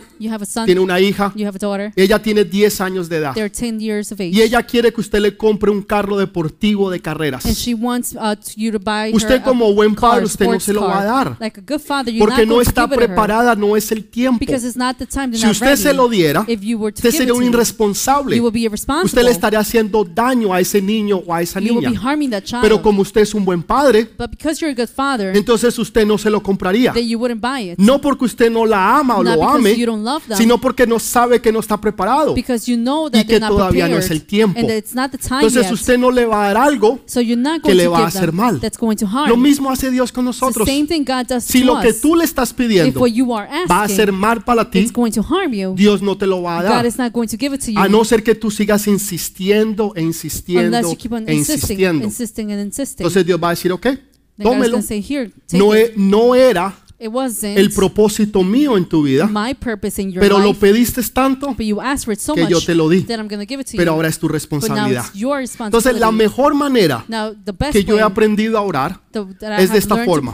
you have a son, tiene una hija, you have a daughter, ella tiene 10 años de edad they're 10 years of age, y ella quiere que usted le compre un carro deportivo de and carreras. she wants uh, you to buy Usted a como buen car, padre, usted no se lo va a car. dar. Like a good father, you're Porque not no está preparada, no es el tiempo. because it's not the time. Si usted ready. se lo diera, if you were to usted sería un irresponsable. you will be Usted irresponsible. le estaría haciendo daño a ese niño o a esa you will be niña. harming that child. Pero como usted es un buen padre, but because you're a good father, entonces usted no se lo compraría. then you wouldn't buy it. No porque usted no la ama o Not lo ame, you don't love them, sino porque no sabe que no está preparado. because you know y that que todavía no es el tiempo. and that it's not the time Entonces yet. usted no le va a dar algo. so you're not que going le to va a give hacer them mal. that's going to harm. Lo mismo hace Dios con It's the nosotros. same thing God does Si to lo que us. tú le estás if pidiendo what you are va a asking, ser mal para ti, it's going to harm you, Dios no te lo va a God dar. is not going to give it to you A no ser que tú sigas insistiendo e insistiendo unless you keep on e insisting, insistiendo. insisting and insisting. Entonces Dios va a decir, ok, then God is tómelo. say, here, take No, it. e- no era It wasn't el propósito mío en tu vida, my purpose in your pero lo life, pediste tanto but you asked for it so que much yo te lo di. that I'm going to give it to pero you. ahora es tu but now responsabilidad. it's your Entonces la responsibility. mejor manera now, the best que yo he aprendido a orar, the- es de esta learned forma.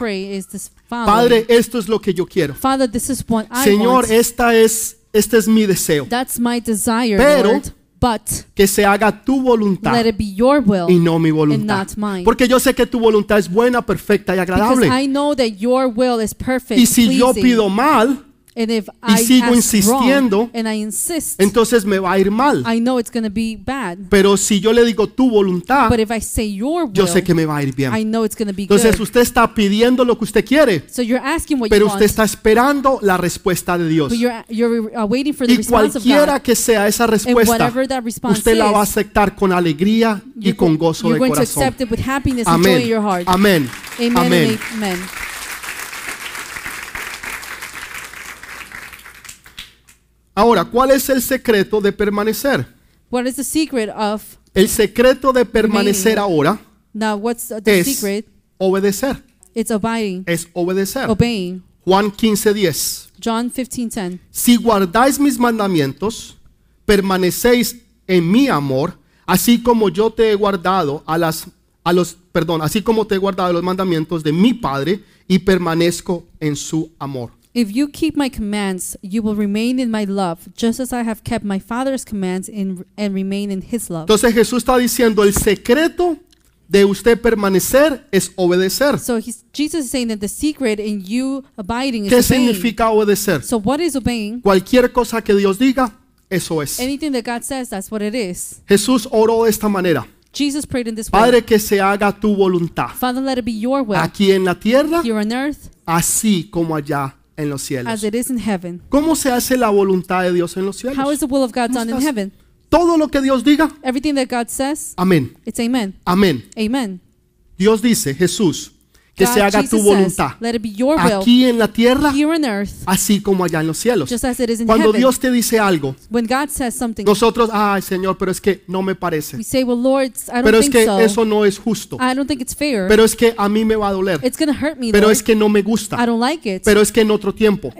Padre, esto es lo que yo quiero. Father, this is what I Señor, want. esta es, este es mi deseo. That's my desire, Pero- Lord. But Que se haga tu voluntad let it be your will y no mi and voluntad. not mine. Porque yo sé que tu voluntad es buena, perfecta y Because agradable. I know that your will is perfect, Y si yo pleasing. pido mal, and if y I sigo insistiendo, wrong, and I insist, entonces me va a ir mal. I know it's going to be bad. Pero si yo le digo tu voluntad, But if I say your will, yo sé que me va a ir bien. I know it's going to be Entonces good. usted está pidiendo lo que usted quiere, So you're asking what pero you usted want, está esperando la respuesta de Dios. but you're you're waiting for the Y response of cualquiera God. que sea esa respuesta, usted la va a aceptar con alegría y con go- gozo de corazón. Amén. Amén. Amen Amén. and amen. Ahora, ¿cuál es el secreto de permanecer? What is the secret of El secreto de permanecer ahora now? What's the es secret? obedecer. It's abiding, Es obedecer. obeying. Juan 15:10. John 15:10. Si guardáis mis mandamientos, permanecéis en mi amor, así como yo te he guardado a las a los perdón, así como te he guardado los mandamientos de mi Padre y permanezco en su amor. If you keep my commands, you will remain in my love, just as I have kept my Father's commands in, and remain in his love. Entonces Jesús está diciendo, el secreto de usted permanecer es obedecer. So he's, Jesus is saying that the secret in you abiding is ¿Qué obeying. significa obedecer? So what is obeying? Cualquier cosa que Dios diga, eso es. Anything that God says, that's what it is. Jesús oró de esta manera. Jesus prayed in this way. Padre, que se haga tu voluntad, Father, let it be your will aquí en la tierra, here on earth así como allá en los as cielos. it is in heaven. ¿Cómo se hace la voluntad de Dios en los cielos? How is the will of God ¿Cómo done in heaven? Todo lo que Dios diga, Everything that God says, amén, it's amen. amén. Amen. Dios dice, Jesús, que God, se haga tu Jesus voluntad says, let it be your will aquí en la tierra, earth, así como allá en los cielos. just as it is in Cuando heaven. Dios te dice algo, when God says something, nosotros, ay Señor, pero es que no me parece. we say, well, Lord, I don't Pero es think que so. eso no es justo. I don't think it's fair. Pero es que a mí me va a doler. me, Pero es que no me I gusta. don't like it. Pero es que en otro tiempo.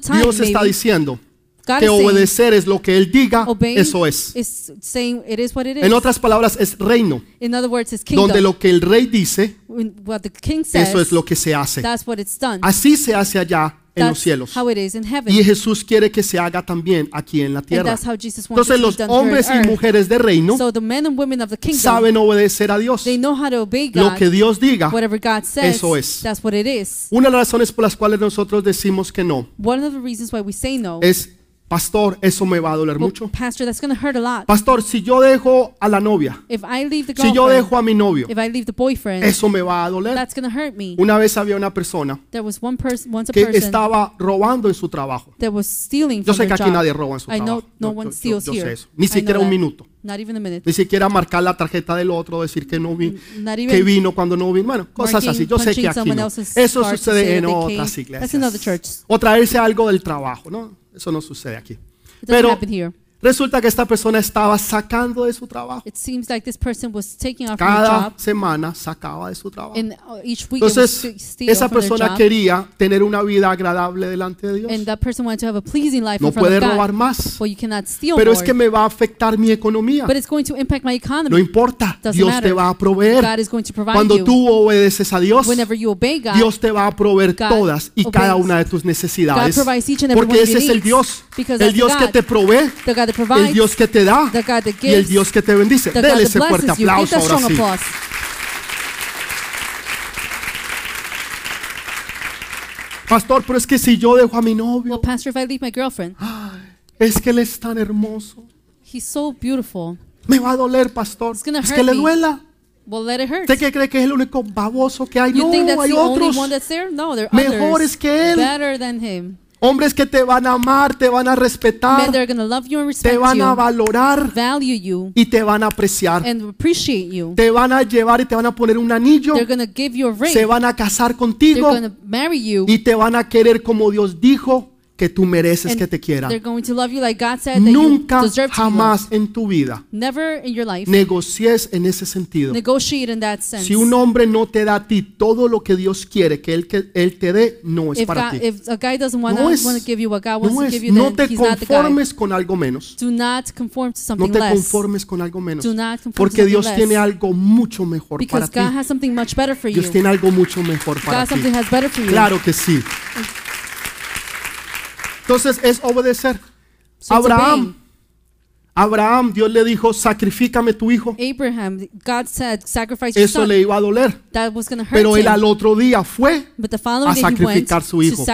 time, Dios está maybe. diciendo God que obedecer es lo que Él diga, eso es. is saying it is what it is. En otras palabras, es reino, in other words, it's donde lo que el rey dice, what the king says, eso es lo que se hace. that's what it's done. Así se hace allá en los cielos. how it is in heaven. Y Jesús quiere que se haga también aquí en la tierra. that's how Jesus wants Entonces los hombres y mujeres de reino So the men and women of the kingdom, saben obedecer a Dios. they know how to obey Lo God. que Dios diga, Whatever God says, eso es. that's what it is. una de las razones por las cuales nosotros decimos que no One of the reasons why we say no, es, pastor, eso me va a doler well, mucho. Pastor, that's to hurt a lot. Pastor, si yo dejo a la novia, If I leave the si yo dejo a mi novio, if I leave the boyfriend, eso me va a doler. that's to hurt me. Una vez había una persona There was one person, once a que person estaba robando en su trabajo. that was stealing Yo sé que aquí job. nadie roba en su I know trabajo. no Yo- one yo- yo- steals yo sé here. eso. Ni I know siquiera un that. minuto. Not even a minute. Ni siquiera marcar la tarjeta del otro, decir que no vi, que vino cuando no vino. Bueno, cosas así. Yo sé que aquí no. Eso sucede en otras iglesias. O traerse algo del trabajo, ¿no? Eso no sucede aquí. It doesn't Pero happen here. Resulta que esta persona estaba sacando de su trabajo. It seems like this person was taking off Cada job, semana sacaba de su trabajo. and uh, each Entonces, esa persona quería tener una vida agradable delante de Dios. And that person wanted to have a pleasing life No puede God. robar más. Well, you cannot steal Pero more, es que me va a afectar mi economía. but it's going to impact my economy. No importa, Doesn't Dios matter. te va a proveer. God is going to provide Cuando you. tú obedeces a Dios, Whenever you obey God, Dios te va a proveer God todas y cada una de tus necesidades. God provides each and every Porque ese es el. Dios, el Dios que te provee, that el provides, Dios que te da the God that y el gives, Dios que te bendice. the God Dele that ese fuerte blesses you. Give aplauso that ahora strong sí. applause. Pastor, pero es que si yo dejo a mi Well, novio, Pastor, if I leave my girlfriend, es que él es tan hermoso. he's so beautiful. Me va a doler, pastor. It's gonna Es hurt que le me. duela. Well, let it hurt. ¿Usted qué cree que es el único baboso que hay? You think No, that's hay the only otros. one that's there? No, there are Mejores others que él. better than him. Hombres que te van a amar, te van a respetar, te van a valorar value you, y te van a apreciar. and appreciate you. Te van a llevar y te van a poner un anillo. They're going to give you a ring. Se van a casar contigo y te van a querer como Dios dijo que tú mereces que te quieran. They're going to love you like said Nunca jamás en tu vida Never in your life negocies en ese sentido. negotiate in that sense. Si un hombre no te da a ti todo lo que Dios quiere que él, que él te dé, no es if, para God, ti. if a guy doesn't want No to es. give you what God wants No es. you, No te conformes con algo menos. No te conformes con algo menos. Porque Dios less. tiene algo mucho mejor para ti. Dios tiene algo mucho mejor para ti. Claro que sí. Entonces es obedecer. So Abraham. Abraham, Dios le dijo, sacrifícame tu hijo. Abraham, God said, sacrifice your Eso son. le iba a doler. That was going to hurt Pero él him. al otro día fue, But the following a day he went sacrificar su hijo.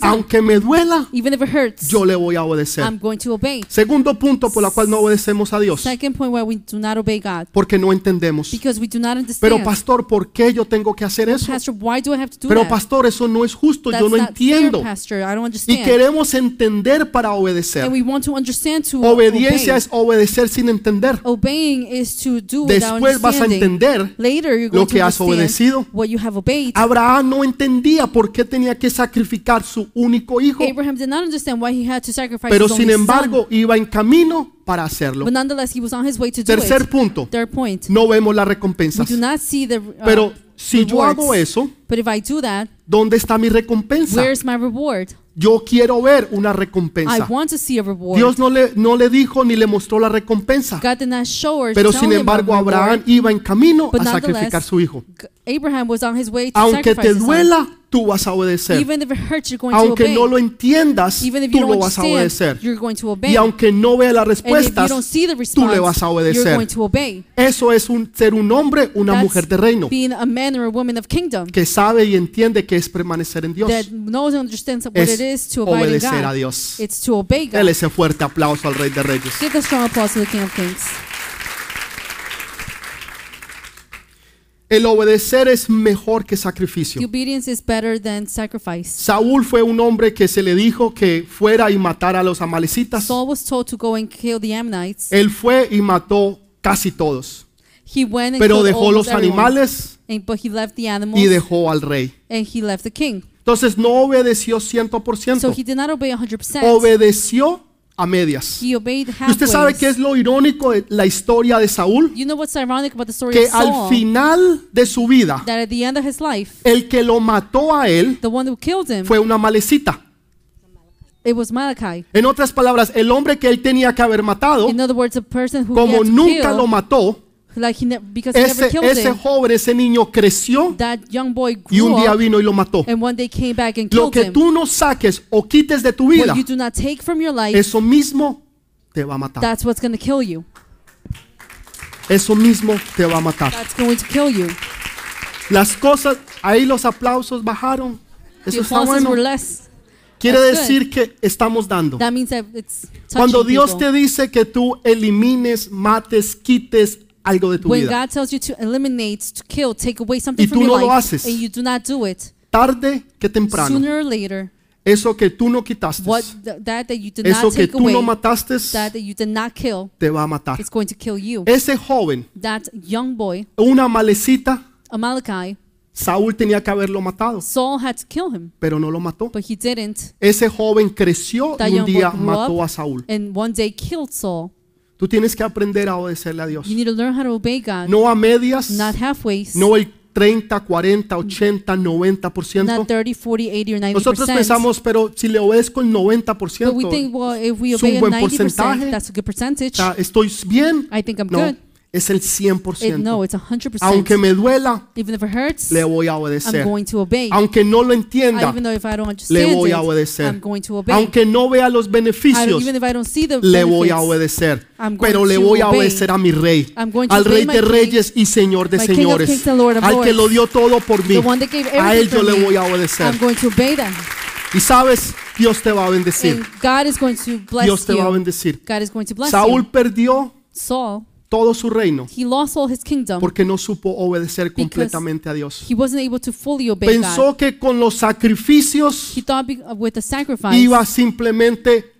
aunque me duela, Even if it hurts, yo le voy a obedecer. I'm going to obey. Segundo punto por la cual no obedecemos a Dios, Second point where we do not obey God. porque no entendemos. Because we do not understand. Pero pastor, ¿por qué yo tengo que hacer eso? Pastor, why do I have to do Pero that? pastor, eso no es justo, That's yo no entiendo. fair, Pastor. I don't Y queremos entender para and obedecer. we want to to Obediencia es obedecer sin entender. Obeying is to do Después vas a entender Later you're lo que to has obedecido. what you have obeyed. Abraham no entendía por qué tenía que sacrificar su único hijo, Abraham did not understand why he had to sacrifice pero his sin only son. embargo iba en camino para hacerlo. But nonetheless, he was on his way to do Tercer it. punto, Third point. no vemos las We recompensas. do not see the uh, Pero si yo hago eso, But if I do that, ¿dónde está mi recompensa? where's my reward? Yo quiero ver una I recompensa. want to see a reward. Dios no le, no le dijo ni le mostró la recompensa. God did not show Pero sin embargo Abraham iba en camino But a sacrificar su hijo. Abraham was on his way to Aunque te duela, tú vas a obedecer. Even if it hurts, you're going to Aunque no lo entiendas, tú lo vas a obedecer. you're going to obey. Y aunque no vea las respuestas, tú le vas a you're obedecer. going to obey. Eso es un, ser un hombre, una mujer de reino, Being a man or a woman of kingdom que sabe y entiende que es permanecer en Dios. that knows and understands what Es it is to abide in obedecer God. a Dios. It's to obey God. Dele ese fuerte aplauso al Rey de Reyes. Give a strong applause to the King of Kings. El obedecer es mejor que The sacrificio. obedience is better than sacrifice. Saúl fue un hombre que se le dijo que fuera y matara a los amalecitas. Saul was told to go and kill the Ammonites. Él fue y mató casi todos, He went and pero killed dejó los everyone. animales And, but he left the animals y dejó al rey. and he left the king. Entonces no obedeció So 100%, he did not obey 100%. obedeció a medias. he obeyed ¿Y halfway. usted sabe qué es lo irónico de la historia de Saúl? You know what's ironic about the story Que al final de su vida, that at the end of his life, el que lo mató a él him, fue una malecita. it was Malachi. En otras palabras, el hombre que él tenía que haber matado, In other words, como nunca kill, lo mató, like he because he never ese, killed ese him, joven, ese niño creció that young boy y un día up vino y lo mató. and one day came back and Lo killed que him. tú no saques o quites de tu vida, What you do not take from your life, eso mismo te va a matar. that's what's going to kill you. Eso mismo te va a matar. That's going to kill you. Las cosas, ahí los aplausos bajaron. The Eso está applauses bueno. were less. Quiere That's good. decir que estamos dando. That means that it's touching Cuando Dios people. te dice que tú elimines, mates, quites algo de tu when vida, God tells you to eliminate, to kill, take away something Y from tú your no lo life, haces. and you do not do it, tarde que temprano, sooner or later, eso que tú no quitaste, what th- that that you did eso not que take tú away, no mataste, that that you did not kill, te va a matar. it's going to kill you. Ese joven, That young boy, una malecita, Amalekite, Saúl tenía que haberlo matado, Saul had to kill him, pero no lo mató. but he didn't. Ese joven creció That y un young boy día grew mató up a Saúl. and one day killed Saul. Tú tienes que aprender a obedecerle a Dios. You need to learn how to obey God, No a medias, not halfways, no el 30, 40, 80, 90%. not 30, 40, 80, or 90 Nosotros pensamos, pero si le obedezco el 90%, But we think, well, es un buen 90%, porcentaje. that's a good percentage. estoy bien. I think I'm No, good. Es el It, 100%. no, it's 100%. Aunque me duela, even if it hurts, le voy a I'm obedecer. going to obey. Aunque no lo entienda, even if I don't le voy a it, obedecer. I'm going to obey. Aunque no vea los beneficios, even if I don't see the le voy a obedecer. I'm going Pero le voy a obedecer a mi rey, I'm going to al rey de king, reyes y señor de King señores, kings and Lord al que lo dio todo por mí. A él yo le voy a obedecer. I'm going to obey them. Y sabes, Dios te va a bendecir. And God is going to bless Dios te va a bendecir. God is going to bless Saúl perdió Saul, todo su reino he lost all his kingdom porque no supo obedecer completamente a Dios. he wasn't able to fully obey God. Pensó que con los sacrificios He thought uh, with the sacrifice, iba simplemente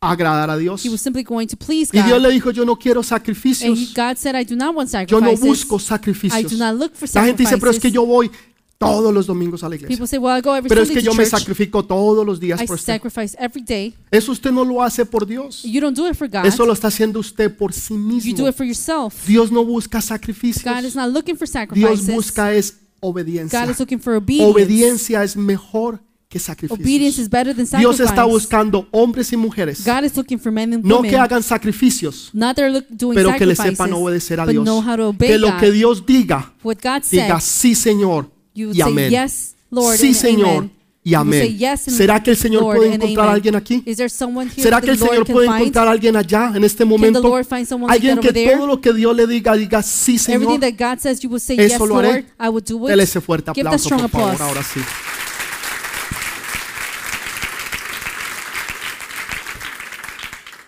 a agradar a Dios. he was simply going to please Y Dios God. le dijo, yo no quiero And sacrificios. God said, I do not want Yo no sacrifices. busco I sacrificios. do not look for La gente dice, pero es que sacrifices. yo voy todos los domingos a la iglesia. Say, well, I go every Pero es que yo me sacrifico todos los días I por usted. Eso usted no lo hace por Dios. You don't do it for God. Eso lo está haciendo usted por sí You do mismo. it for yourself. Dios no busca God is sacrificios. not looking for Dios busca es God obediencia. is looking for obedience. Obediencia es mejor que Obedience sacrificios. is better than Dios está buscando hombres y mujeres, God is looking for men and no que hagan sacrificios, pero que le sepan obedecer a Dios. Que lo que Dios diga, What God said, diga sí Señor you y say amén. yes, Lord, Sí Señor amen. y amén. yes ¿Será que el Señor Lord puede encontrar a alguien aquí? Is there someone here ¿Será que el Señor puede encontrar a alguien allá en este momento? Alguien que todo lo que Dios le diga, diga sí Everything Señor. that God says you will say Eso yes, lo haré. Lord, I will do Dele it. ese fuerte aplauso, por favor, applause. ahora sí.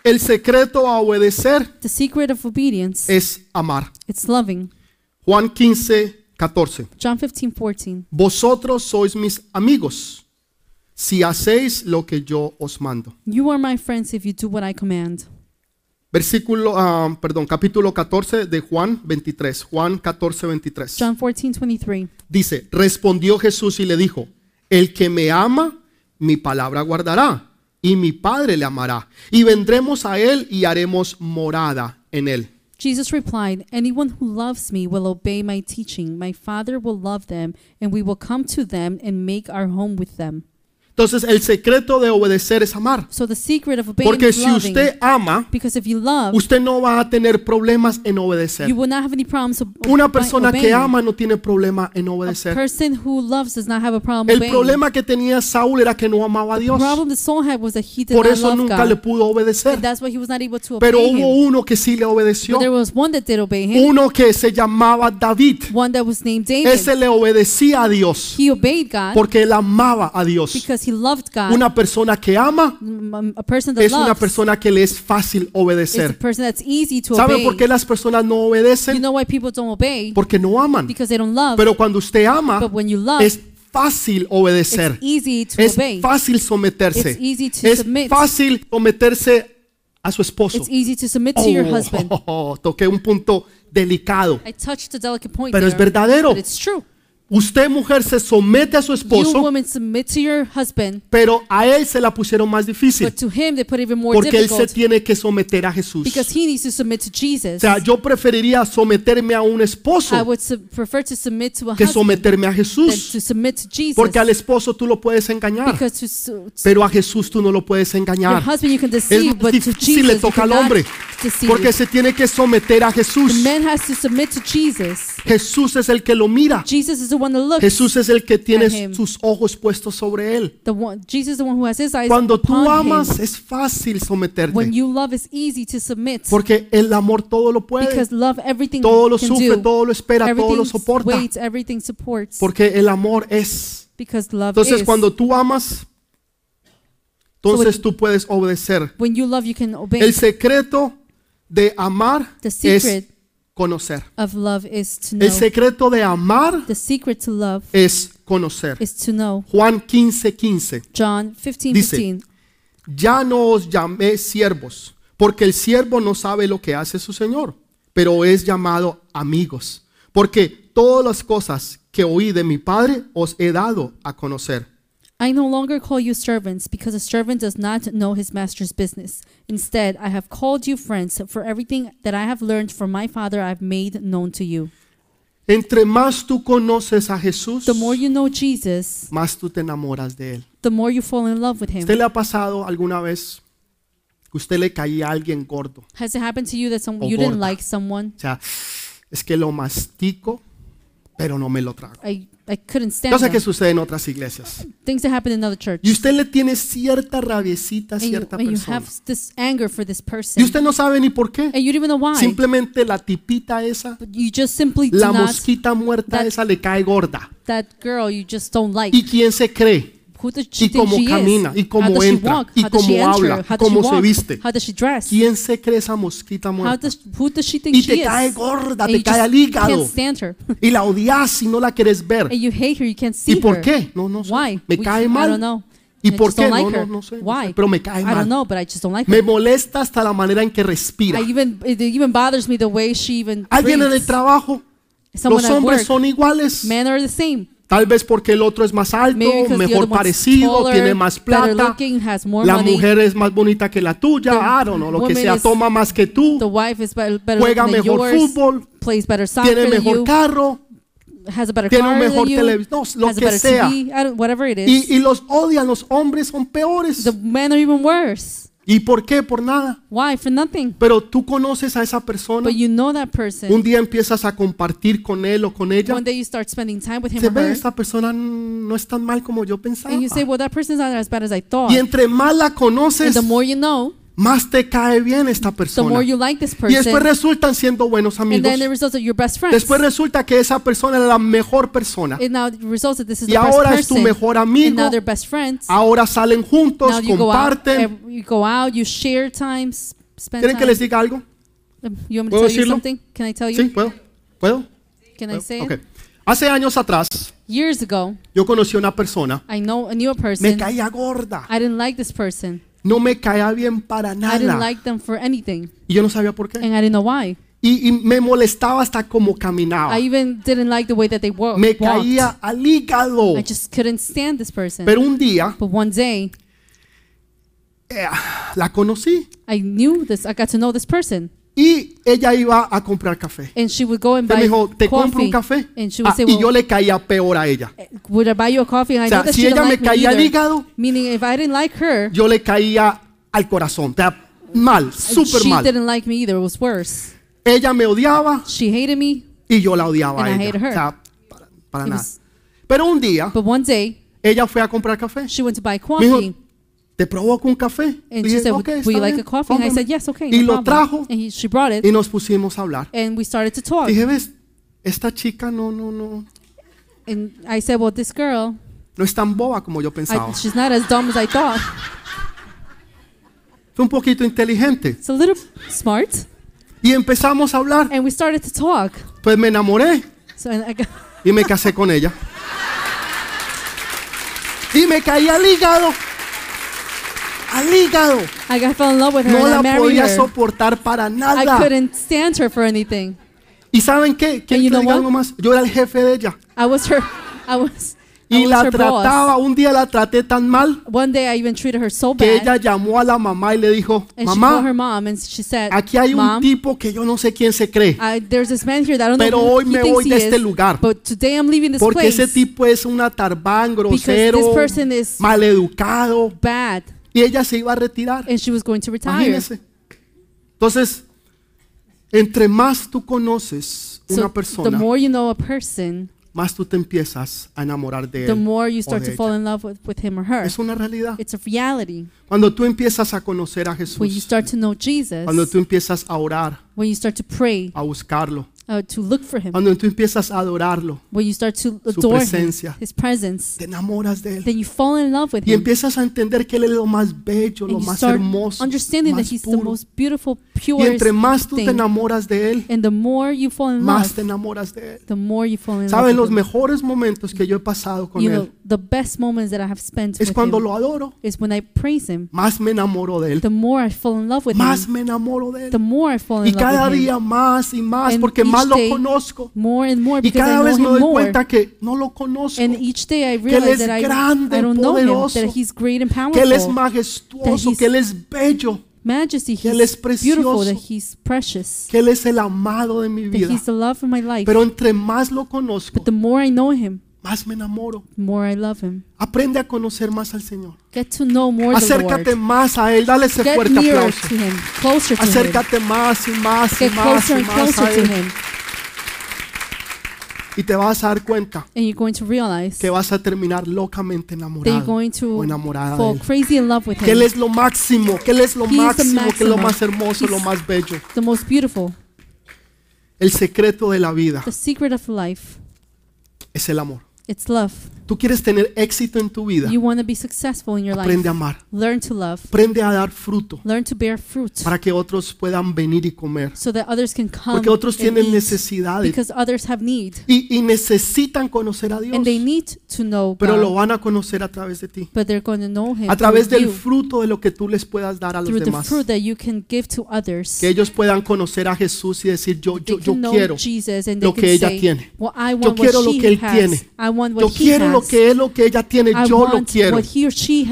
El secreto a obedecer The secret of obedience, es amar. Juan 15, 14. John 15, 14. Vosotros sois mis amigos si hacéis lo que yo os mando. You are my friends if you do what I command. Versículo, ah, perdón, capítulo 14 de Juan 23. Juan 14, 23. John 14, 23. Dice, respondió Jesús y le dijo, el que me ama, mi palabra guardará, y mi Padre le amará, y vendremos a él y haremos morada en él. Jesus replied, Anyone who loves me will obey my teaching. My Father will love them, and we will come to them and make our home with them. Entonces, el secreto de obedecer es amar. So the secret of obeying Porque si usted ama, because if you love, usted no va a tener problemas en obedecer. you will not have any problems ob- Una persona que ama no tiene problema en obedecer. El problema que tenía Saúl era que no amaba a the Dios. problem that Saul had was that he did Por eso nunca le pudo obedecer. and that's why he was not able to obey Pero hubo uno que sí le obedeció. But there was one that did obey him, Uno que se llamaba David. one that was named David. Ese le obedecía a Dios he obeyed God porque él amaba a Dios. Because he loved God. Una persona que ama a person that es una loves persona que le es fácil is a obedecer. person that's easy to ¿Sabe obey. por qué las personas no You obedecen? know why people don't obey? Porque no aman. Because they don't love. Pero cuando usted ama, but when you love, es fácil obedecer. it's easy to Es obey. fácil someterse. It's easy to Es submit. fácil someterse a su esposo. It's easy to submit to your husband. Oh, toqué un punto delicado. I touched a delicate point Pero es there, verdadero. but it's true. Usted, mujer, se somete a su You esposo, women submit to your husband, pero a él se la pusieron más difícil. but to him they put even more Porque él se difficult tiene que someter a Jesús. because he needs to submit to O Jesus. sea, yo preferiría someterme a un I esposo would su- prefer to submit to a que husband someterme a than Jesús. to submit to Jesus. Porque al esposo tú lo puedes engañar, because to, su- to pero a Jesús tú no lo puedes your engañar. husband you can deceive, más but to difícil le Jesus you toca al cannot hombre, deceive. porque se tiene que someter a Jesús. the man has to submit to Jesus. Jesús es el que lo mira. Jesus is the one that looks. Jesús es el que tiene sus ojos puestos sobre él. the one, Jesus is the one who has his eyes Cuando tú amas es fácil someterte, When you love, it's easy to submit porque el amor todo lo puede, because love everything todo lo sufre, do. todo lo espera, todo lo soporta, porque el amor es. because love Entonces is. cuando tú amas, entonces tú puedes obedecer. when you love, you can obey. El secreto de amar es conocer. of love is to know. El secreto de amar the secret to love es conocer. is to know. Juan 15, 15. John 15, Dice, 15. Ya no os llamé siervos, porque el siervo no sabe lo que hace su señor, pero es llamado amigos, porque todas las cosas que oí de mi Padre os he dado a conocer. I no longer call you servants, because a servant does not know his master's business. Instead, I have called you friends, for everything that I have learned from my Father I have made known to you. Entre más tú conoces a Jesús, The more you know Jesus, más tú te enamoras de Él. the more you fall in love with him. ¿Usted le ha pasado alguna vez que usted le caía a alguien gordo? Has it happened to you that some, O you didn't gorda. like someone? O sea, es que lo mastico, pero no me lo trago. I, I couldn't stand Yo sé que them. sucede en otras iglesias. Things that happen in another church. Y usted le tiene cierta rabiecita a And you, cierta and you persona. have this anger for this Y person. usted no sabe ni por qué. And you don't even know why. Simplemente la tipita esa, But you just simply do la not, mosquita muerta that- esa le cae gorda. that girl you just don't like. ¿Y quién se cree? Y cómo camina, y cómo how does entra, y cómo habla, cómo se viste. ¿Quién se cree esa mosquita muerta? Y te cae gorda, te cae al hígado. Y la odias y no la quieres ver. ¿Y por qué? No, no sé. Me cae I mal. don't know. ¿Y por qué? No, no, no sé, no sé, pero me cae I mal. don't know, but I just don't like Me her. molesta hasta la manera en que respira. Even even bothers me the way she even Alguien en el trabajo, Someone los hombres work. son iguales. Men are the same. Tal vez porque el otro es más alto, mejor parecido, taller, tiene más plata. looking, La money. mujer es más bonita que la tuya, I don't know, lo que sea, is- toma más que tú, The wife is better, better juega mejor yours, fútbol, plays better soccer tiene mejor you, carro has a better tiene un mejor televisor, no, lo que sea. TV, y los odian, los hombres son peores. the men are even worse. ¿Y por qué? Por nada. Why? For nothing. Pero tú conoces a esa persona, But you know that person. un día empiezas a compartir con él o con ella, One day you start spending time with him se or ve, her, esta persona no es tan mal como yo pensaba. and you say, "Well, that person's not as bad as I thought." Y entre más la and conoces, the more you know, más te cae bien esta the persona. more you like this Y después person, resultan siendo buenos and amigos. then it that you're best. Después resulta que esa persona era la mejor persona. and now it results that this is Y the best ahora es tu person, mejor and amigo. now best friends. Ahora salen juntos, now you go out, comparten. you go out, you share times, spend ¿Quieren que time. les diga algo? Um, you me ¿Puedo tell you decirlo? something? Can I tell you? ¿Sí? ¿Puedo? ¿Puedo? Can I say Ok. it? Hace años atrás, Years ago, yo conocí a una persona, I know a me person. caía gorda, I didn't like this person. No me caía bien para I didn't nada. like them for anything, Y yo no sabía por qué. and I didn't know why. Y, y me molestaba hasta como caminaba. I even didn't like the way that they wo- Me walked. caía al hígado. I just couldn't stand this person. Pero un día But one day, eh, la conocí I knew this. I got to know this person, y ella iba a comprar café. and she would go and Usted me buy dijo, ¿te compro coffee, un café? and she would Ah, say, y yo le caía peor a ella. would I buy you a coffee? And I O sea, that si she ella me like caía al either. hígado, Meaning, if I didn't like her, yo le caía al corazón. O sea, mal, súper she mal. didn't like me either. It was worse. Ella me odiaba She hated me, y yo la odiaba And I a ella. hated her. O sea, para, nada. Pero un día but one day ella fue a comprar café. she went to buy Me dijo, coffee. ¿Te provoco un café? She dije, said, "Ok, "Would you like a coffee?" And I cómprame". said, "Yes, okay." Y no lo problem." trajo And he, she brought it, y nos pusimos a hablar. and we started to talk. Dije, ves, esta chica no, no, no, And I said, "Well, this girl, no es tan boba como yo I, pensaba. she's not as dumb as I thought. Fue un poquito inteligente. It's a little smart." Y empezamos a hablar. And we started to talk. Pues me enamoré So and I got, y me casé con ella. Y me caí al hígado. Al hígado. I got fell in love with her No and I la married podía her. soportar para I nada. couldn't stand her for anything. ¿Y saben qué? ¿Quieren you que know diga what? algo más? Yo era el jefe de ella. I was her. I was. I Y was la her trataba, boss. un día la traté tan mal One day I even treated her so que bad, ella llamó a la mamá y le dijo, and she called her mamá, mom and she said, aquí hay un "Mom, tipo que yo no sé quién se cree, I, there's this man here that I don't pero know who hoy he me thinks voy he de este is, lugar. but today I'm leaving this Porque place ese tipo es una tarbán, because grosero, this person is maleducado. bad, Y ella se iba a retirar. and she was going to retire. Imagínese. Entonces, entre más tú conoces So una the persona, more you know a person, más tú te empiezas a enamorar de the él. more you start to fall in love with, with him or her. Es una realidad. It's a reality. Cuando tú empiezas a conocer a When you Jesús, start to know Jesus, cuando tú empiezas a orar, when you start to pray, a buscarlo, uh, to look for him, cuando tú empiezas a adorarlo, when you start to su adore him, presencia, his presence, te enamoras de él. then you fall in love with Y him. empiezas a entender que él es lo más bello, lo and más hermoso, understanding that más he's the puro. most beautiful, Y pure entre más tú te enamoras de él, And the more you fall in más love, te enamoras de él. the more you fall in Saben, love los him. mejores momentos que yo he pasado con You know, él the best moments that I have spent es with cuando him lo adoro. is when I praise him. Más me enamoro de él. The more I fall in love with Más him, me enamoro de the él. more I fall Y in love cada with him. día más y más, And porque más lo conozco. more and more Y cada vez me doy more. cuenta que no lo conozco. And each day I Él realize es that grande, I don't know him, poderoso, that he's great and Que Él es powerful, majestuoso, que Él es bello, majesty, que Él es precioso, that he's precious, que Él es el amado de mi that vida. he's the love of my life. Pero entre más lo conozco, But the more I know him, más me enamoro. more I love him. Aprende a conocer más al Señor. Get to know more the Acércate Lord. más a Él. Dale ese Get fuerte aplauso. to him, closer to him. Acércate más y más y Get más closer y and más closer a to Él. him. Y te vas a dar cuenta And you're going to realize que vas a terminar locamente that you're enamorado going o to enamorada de fall Él. crazy in love with Que Él him. es lo máximo, que Él es lo He máximo, que es lo más hermoso, lo más bello. The most beautiful. El secreto de la vida The secret of life. es el amor. It's love. Tú quieres tener éxito en tu vida, You want to be successful in your life. aprende a amar, Learn to love. aprende a dar fruto Learn to bear fruit para que otros puedan venir y comer. so that others can come Porque otros and tienen eat necesidades because others have need y, y necesitan conocer a Dios, and they need to know pero lo van a conocer a través de ti, but they're going to know Him a través del you, fruto de lo que tú les puedas dar a los through the demás. fruit that you can give to others. Que ellos puedan conocer a Jesús y decir, yo, yo, yo quiero, Jesus lo que ella say, tiene. well, I Yo quiero what lo que él has. tiene. I want yo he quiero lo que lo que ella tiene, I yo lo quiero, has.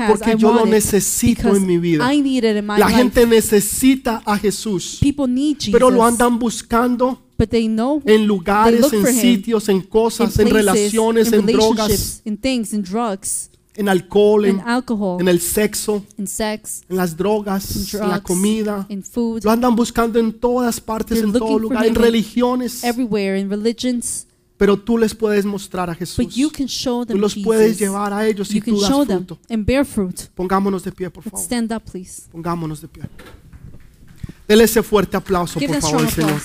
porque I yo lo necesito en mi vida. I need it in my La life. gente necesita a Jesús, People need Jesus, pero lo andan buscando but they know en they lugares, look en sitios, en in cosas, en places, relaciones, in en drogas, in things, in drugs, en alcohol, in en, alcohol, en el sexo, in sex, en las in drogas, en la drugs, comida. in food, Lo andan buscando en todas partes, They're en todo lugar, en religiones. everywhere, in religions. Pero tú les puedes mostrar a But Jesús. you can show Tú them los puedes llevar a ellos y tú das fruto. and bear fruit. Pongámonos de pie, por favor. stand up, please. Pongámonos de pie. Dele ese fuerte aplauso, por favor, Señor.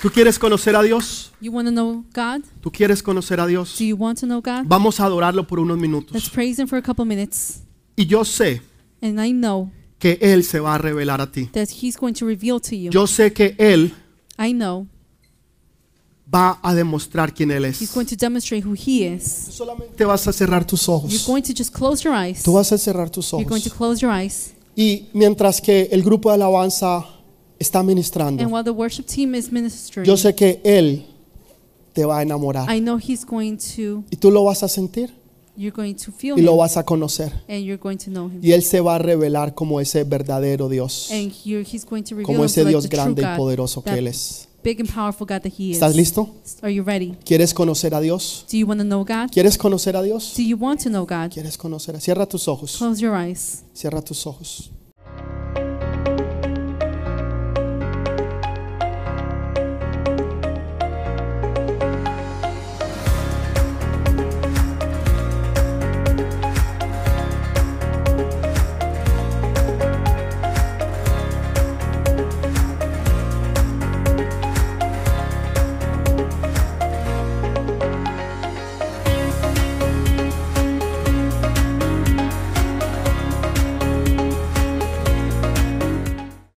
¿Tú quieres conocer a Dios? You want to know God? ¿Tú quieres conocer a Dios? Do you want to know God? Vamos a adorarlo por unos Let's minutos. praise Him for a couple minutes. Y yo sé And I know que Él se va a revelar a ti. that He's going to reveal to you. Yo sé que Él I know va a demostrar quién Él He's es. going to demonstrate who He is. Solamente vas a cerrar tus You're ojos. going to just close your eyes. Tú vas a cerrar tus You're going to ojos. close your eyes. Y mientras que el grupo de alabanza está And ministrando, while the worship team is ministering, yo sé que Él te va a enamorar. I know He's going to, Y tú lo vas a sentir you're going to feel y lo vas a conocer. and you're going to know Him. Y Él se va a revelar como ese verdadero Dios, And He's going to reveal como ese Himself Dios like the true grande y God, poderoso que that Él es. big and powerful God that He is. ¿Estás listo? Are you ready? ¿Quieres conocer a Dios? Do you want to know God? ¿Quieres conocer a Dios? Do you want to know God? ¿Quieres conocer? a- Cierra tus ojos. Close your eyes. Cierra tus ojos.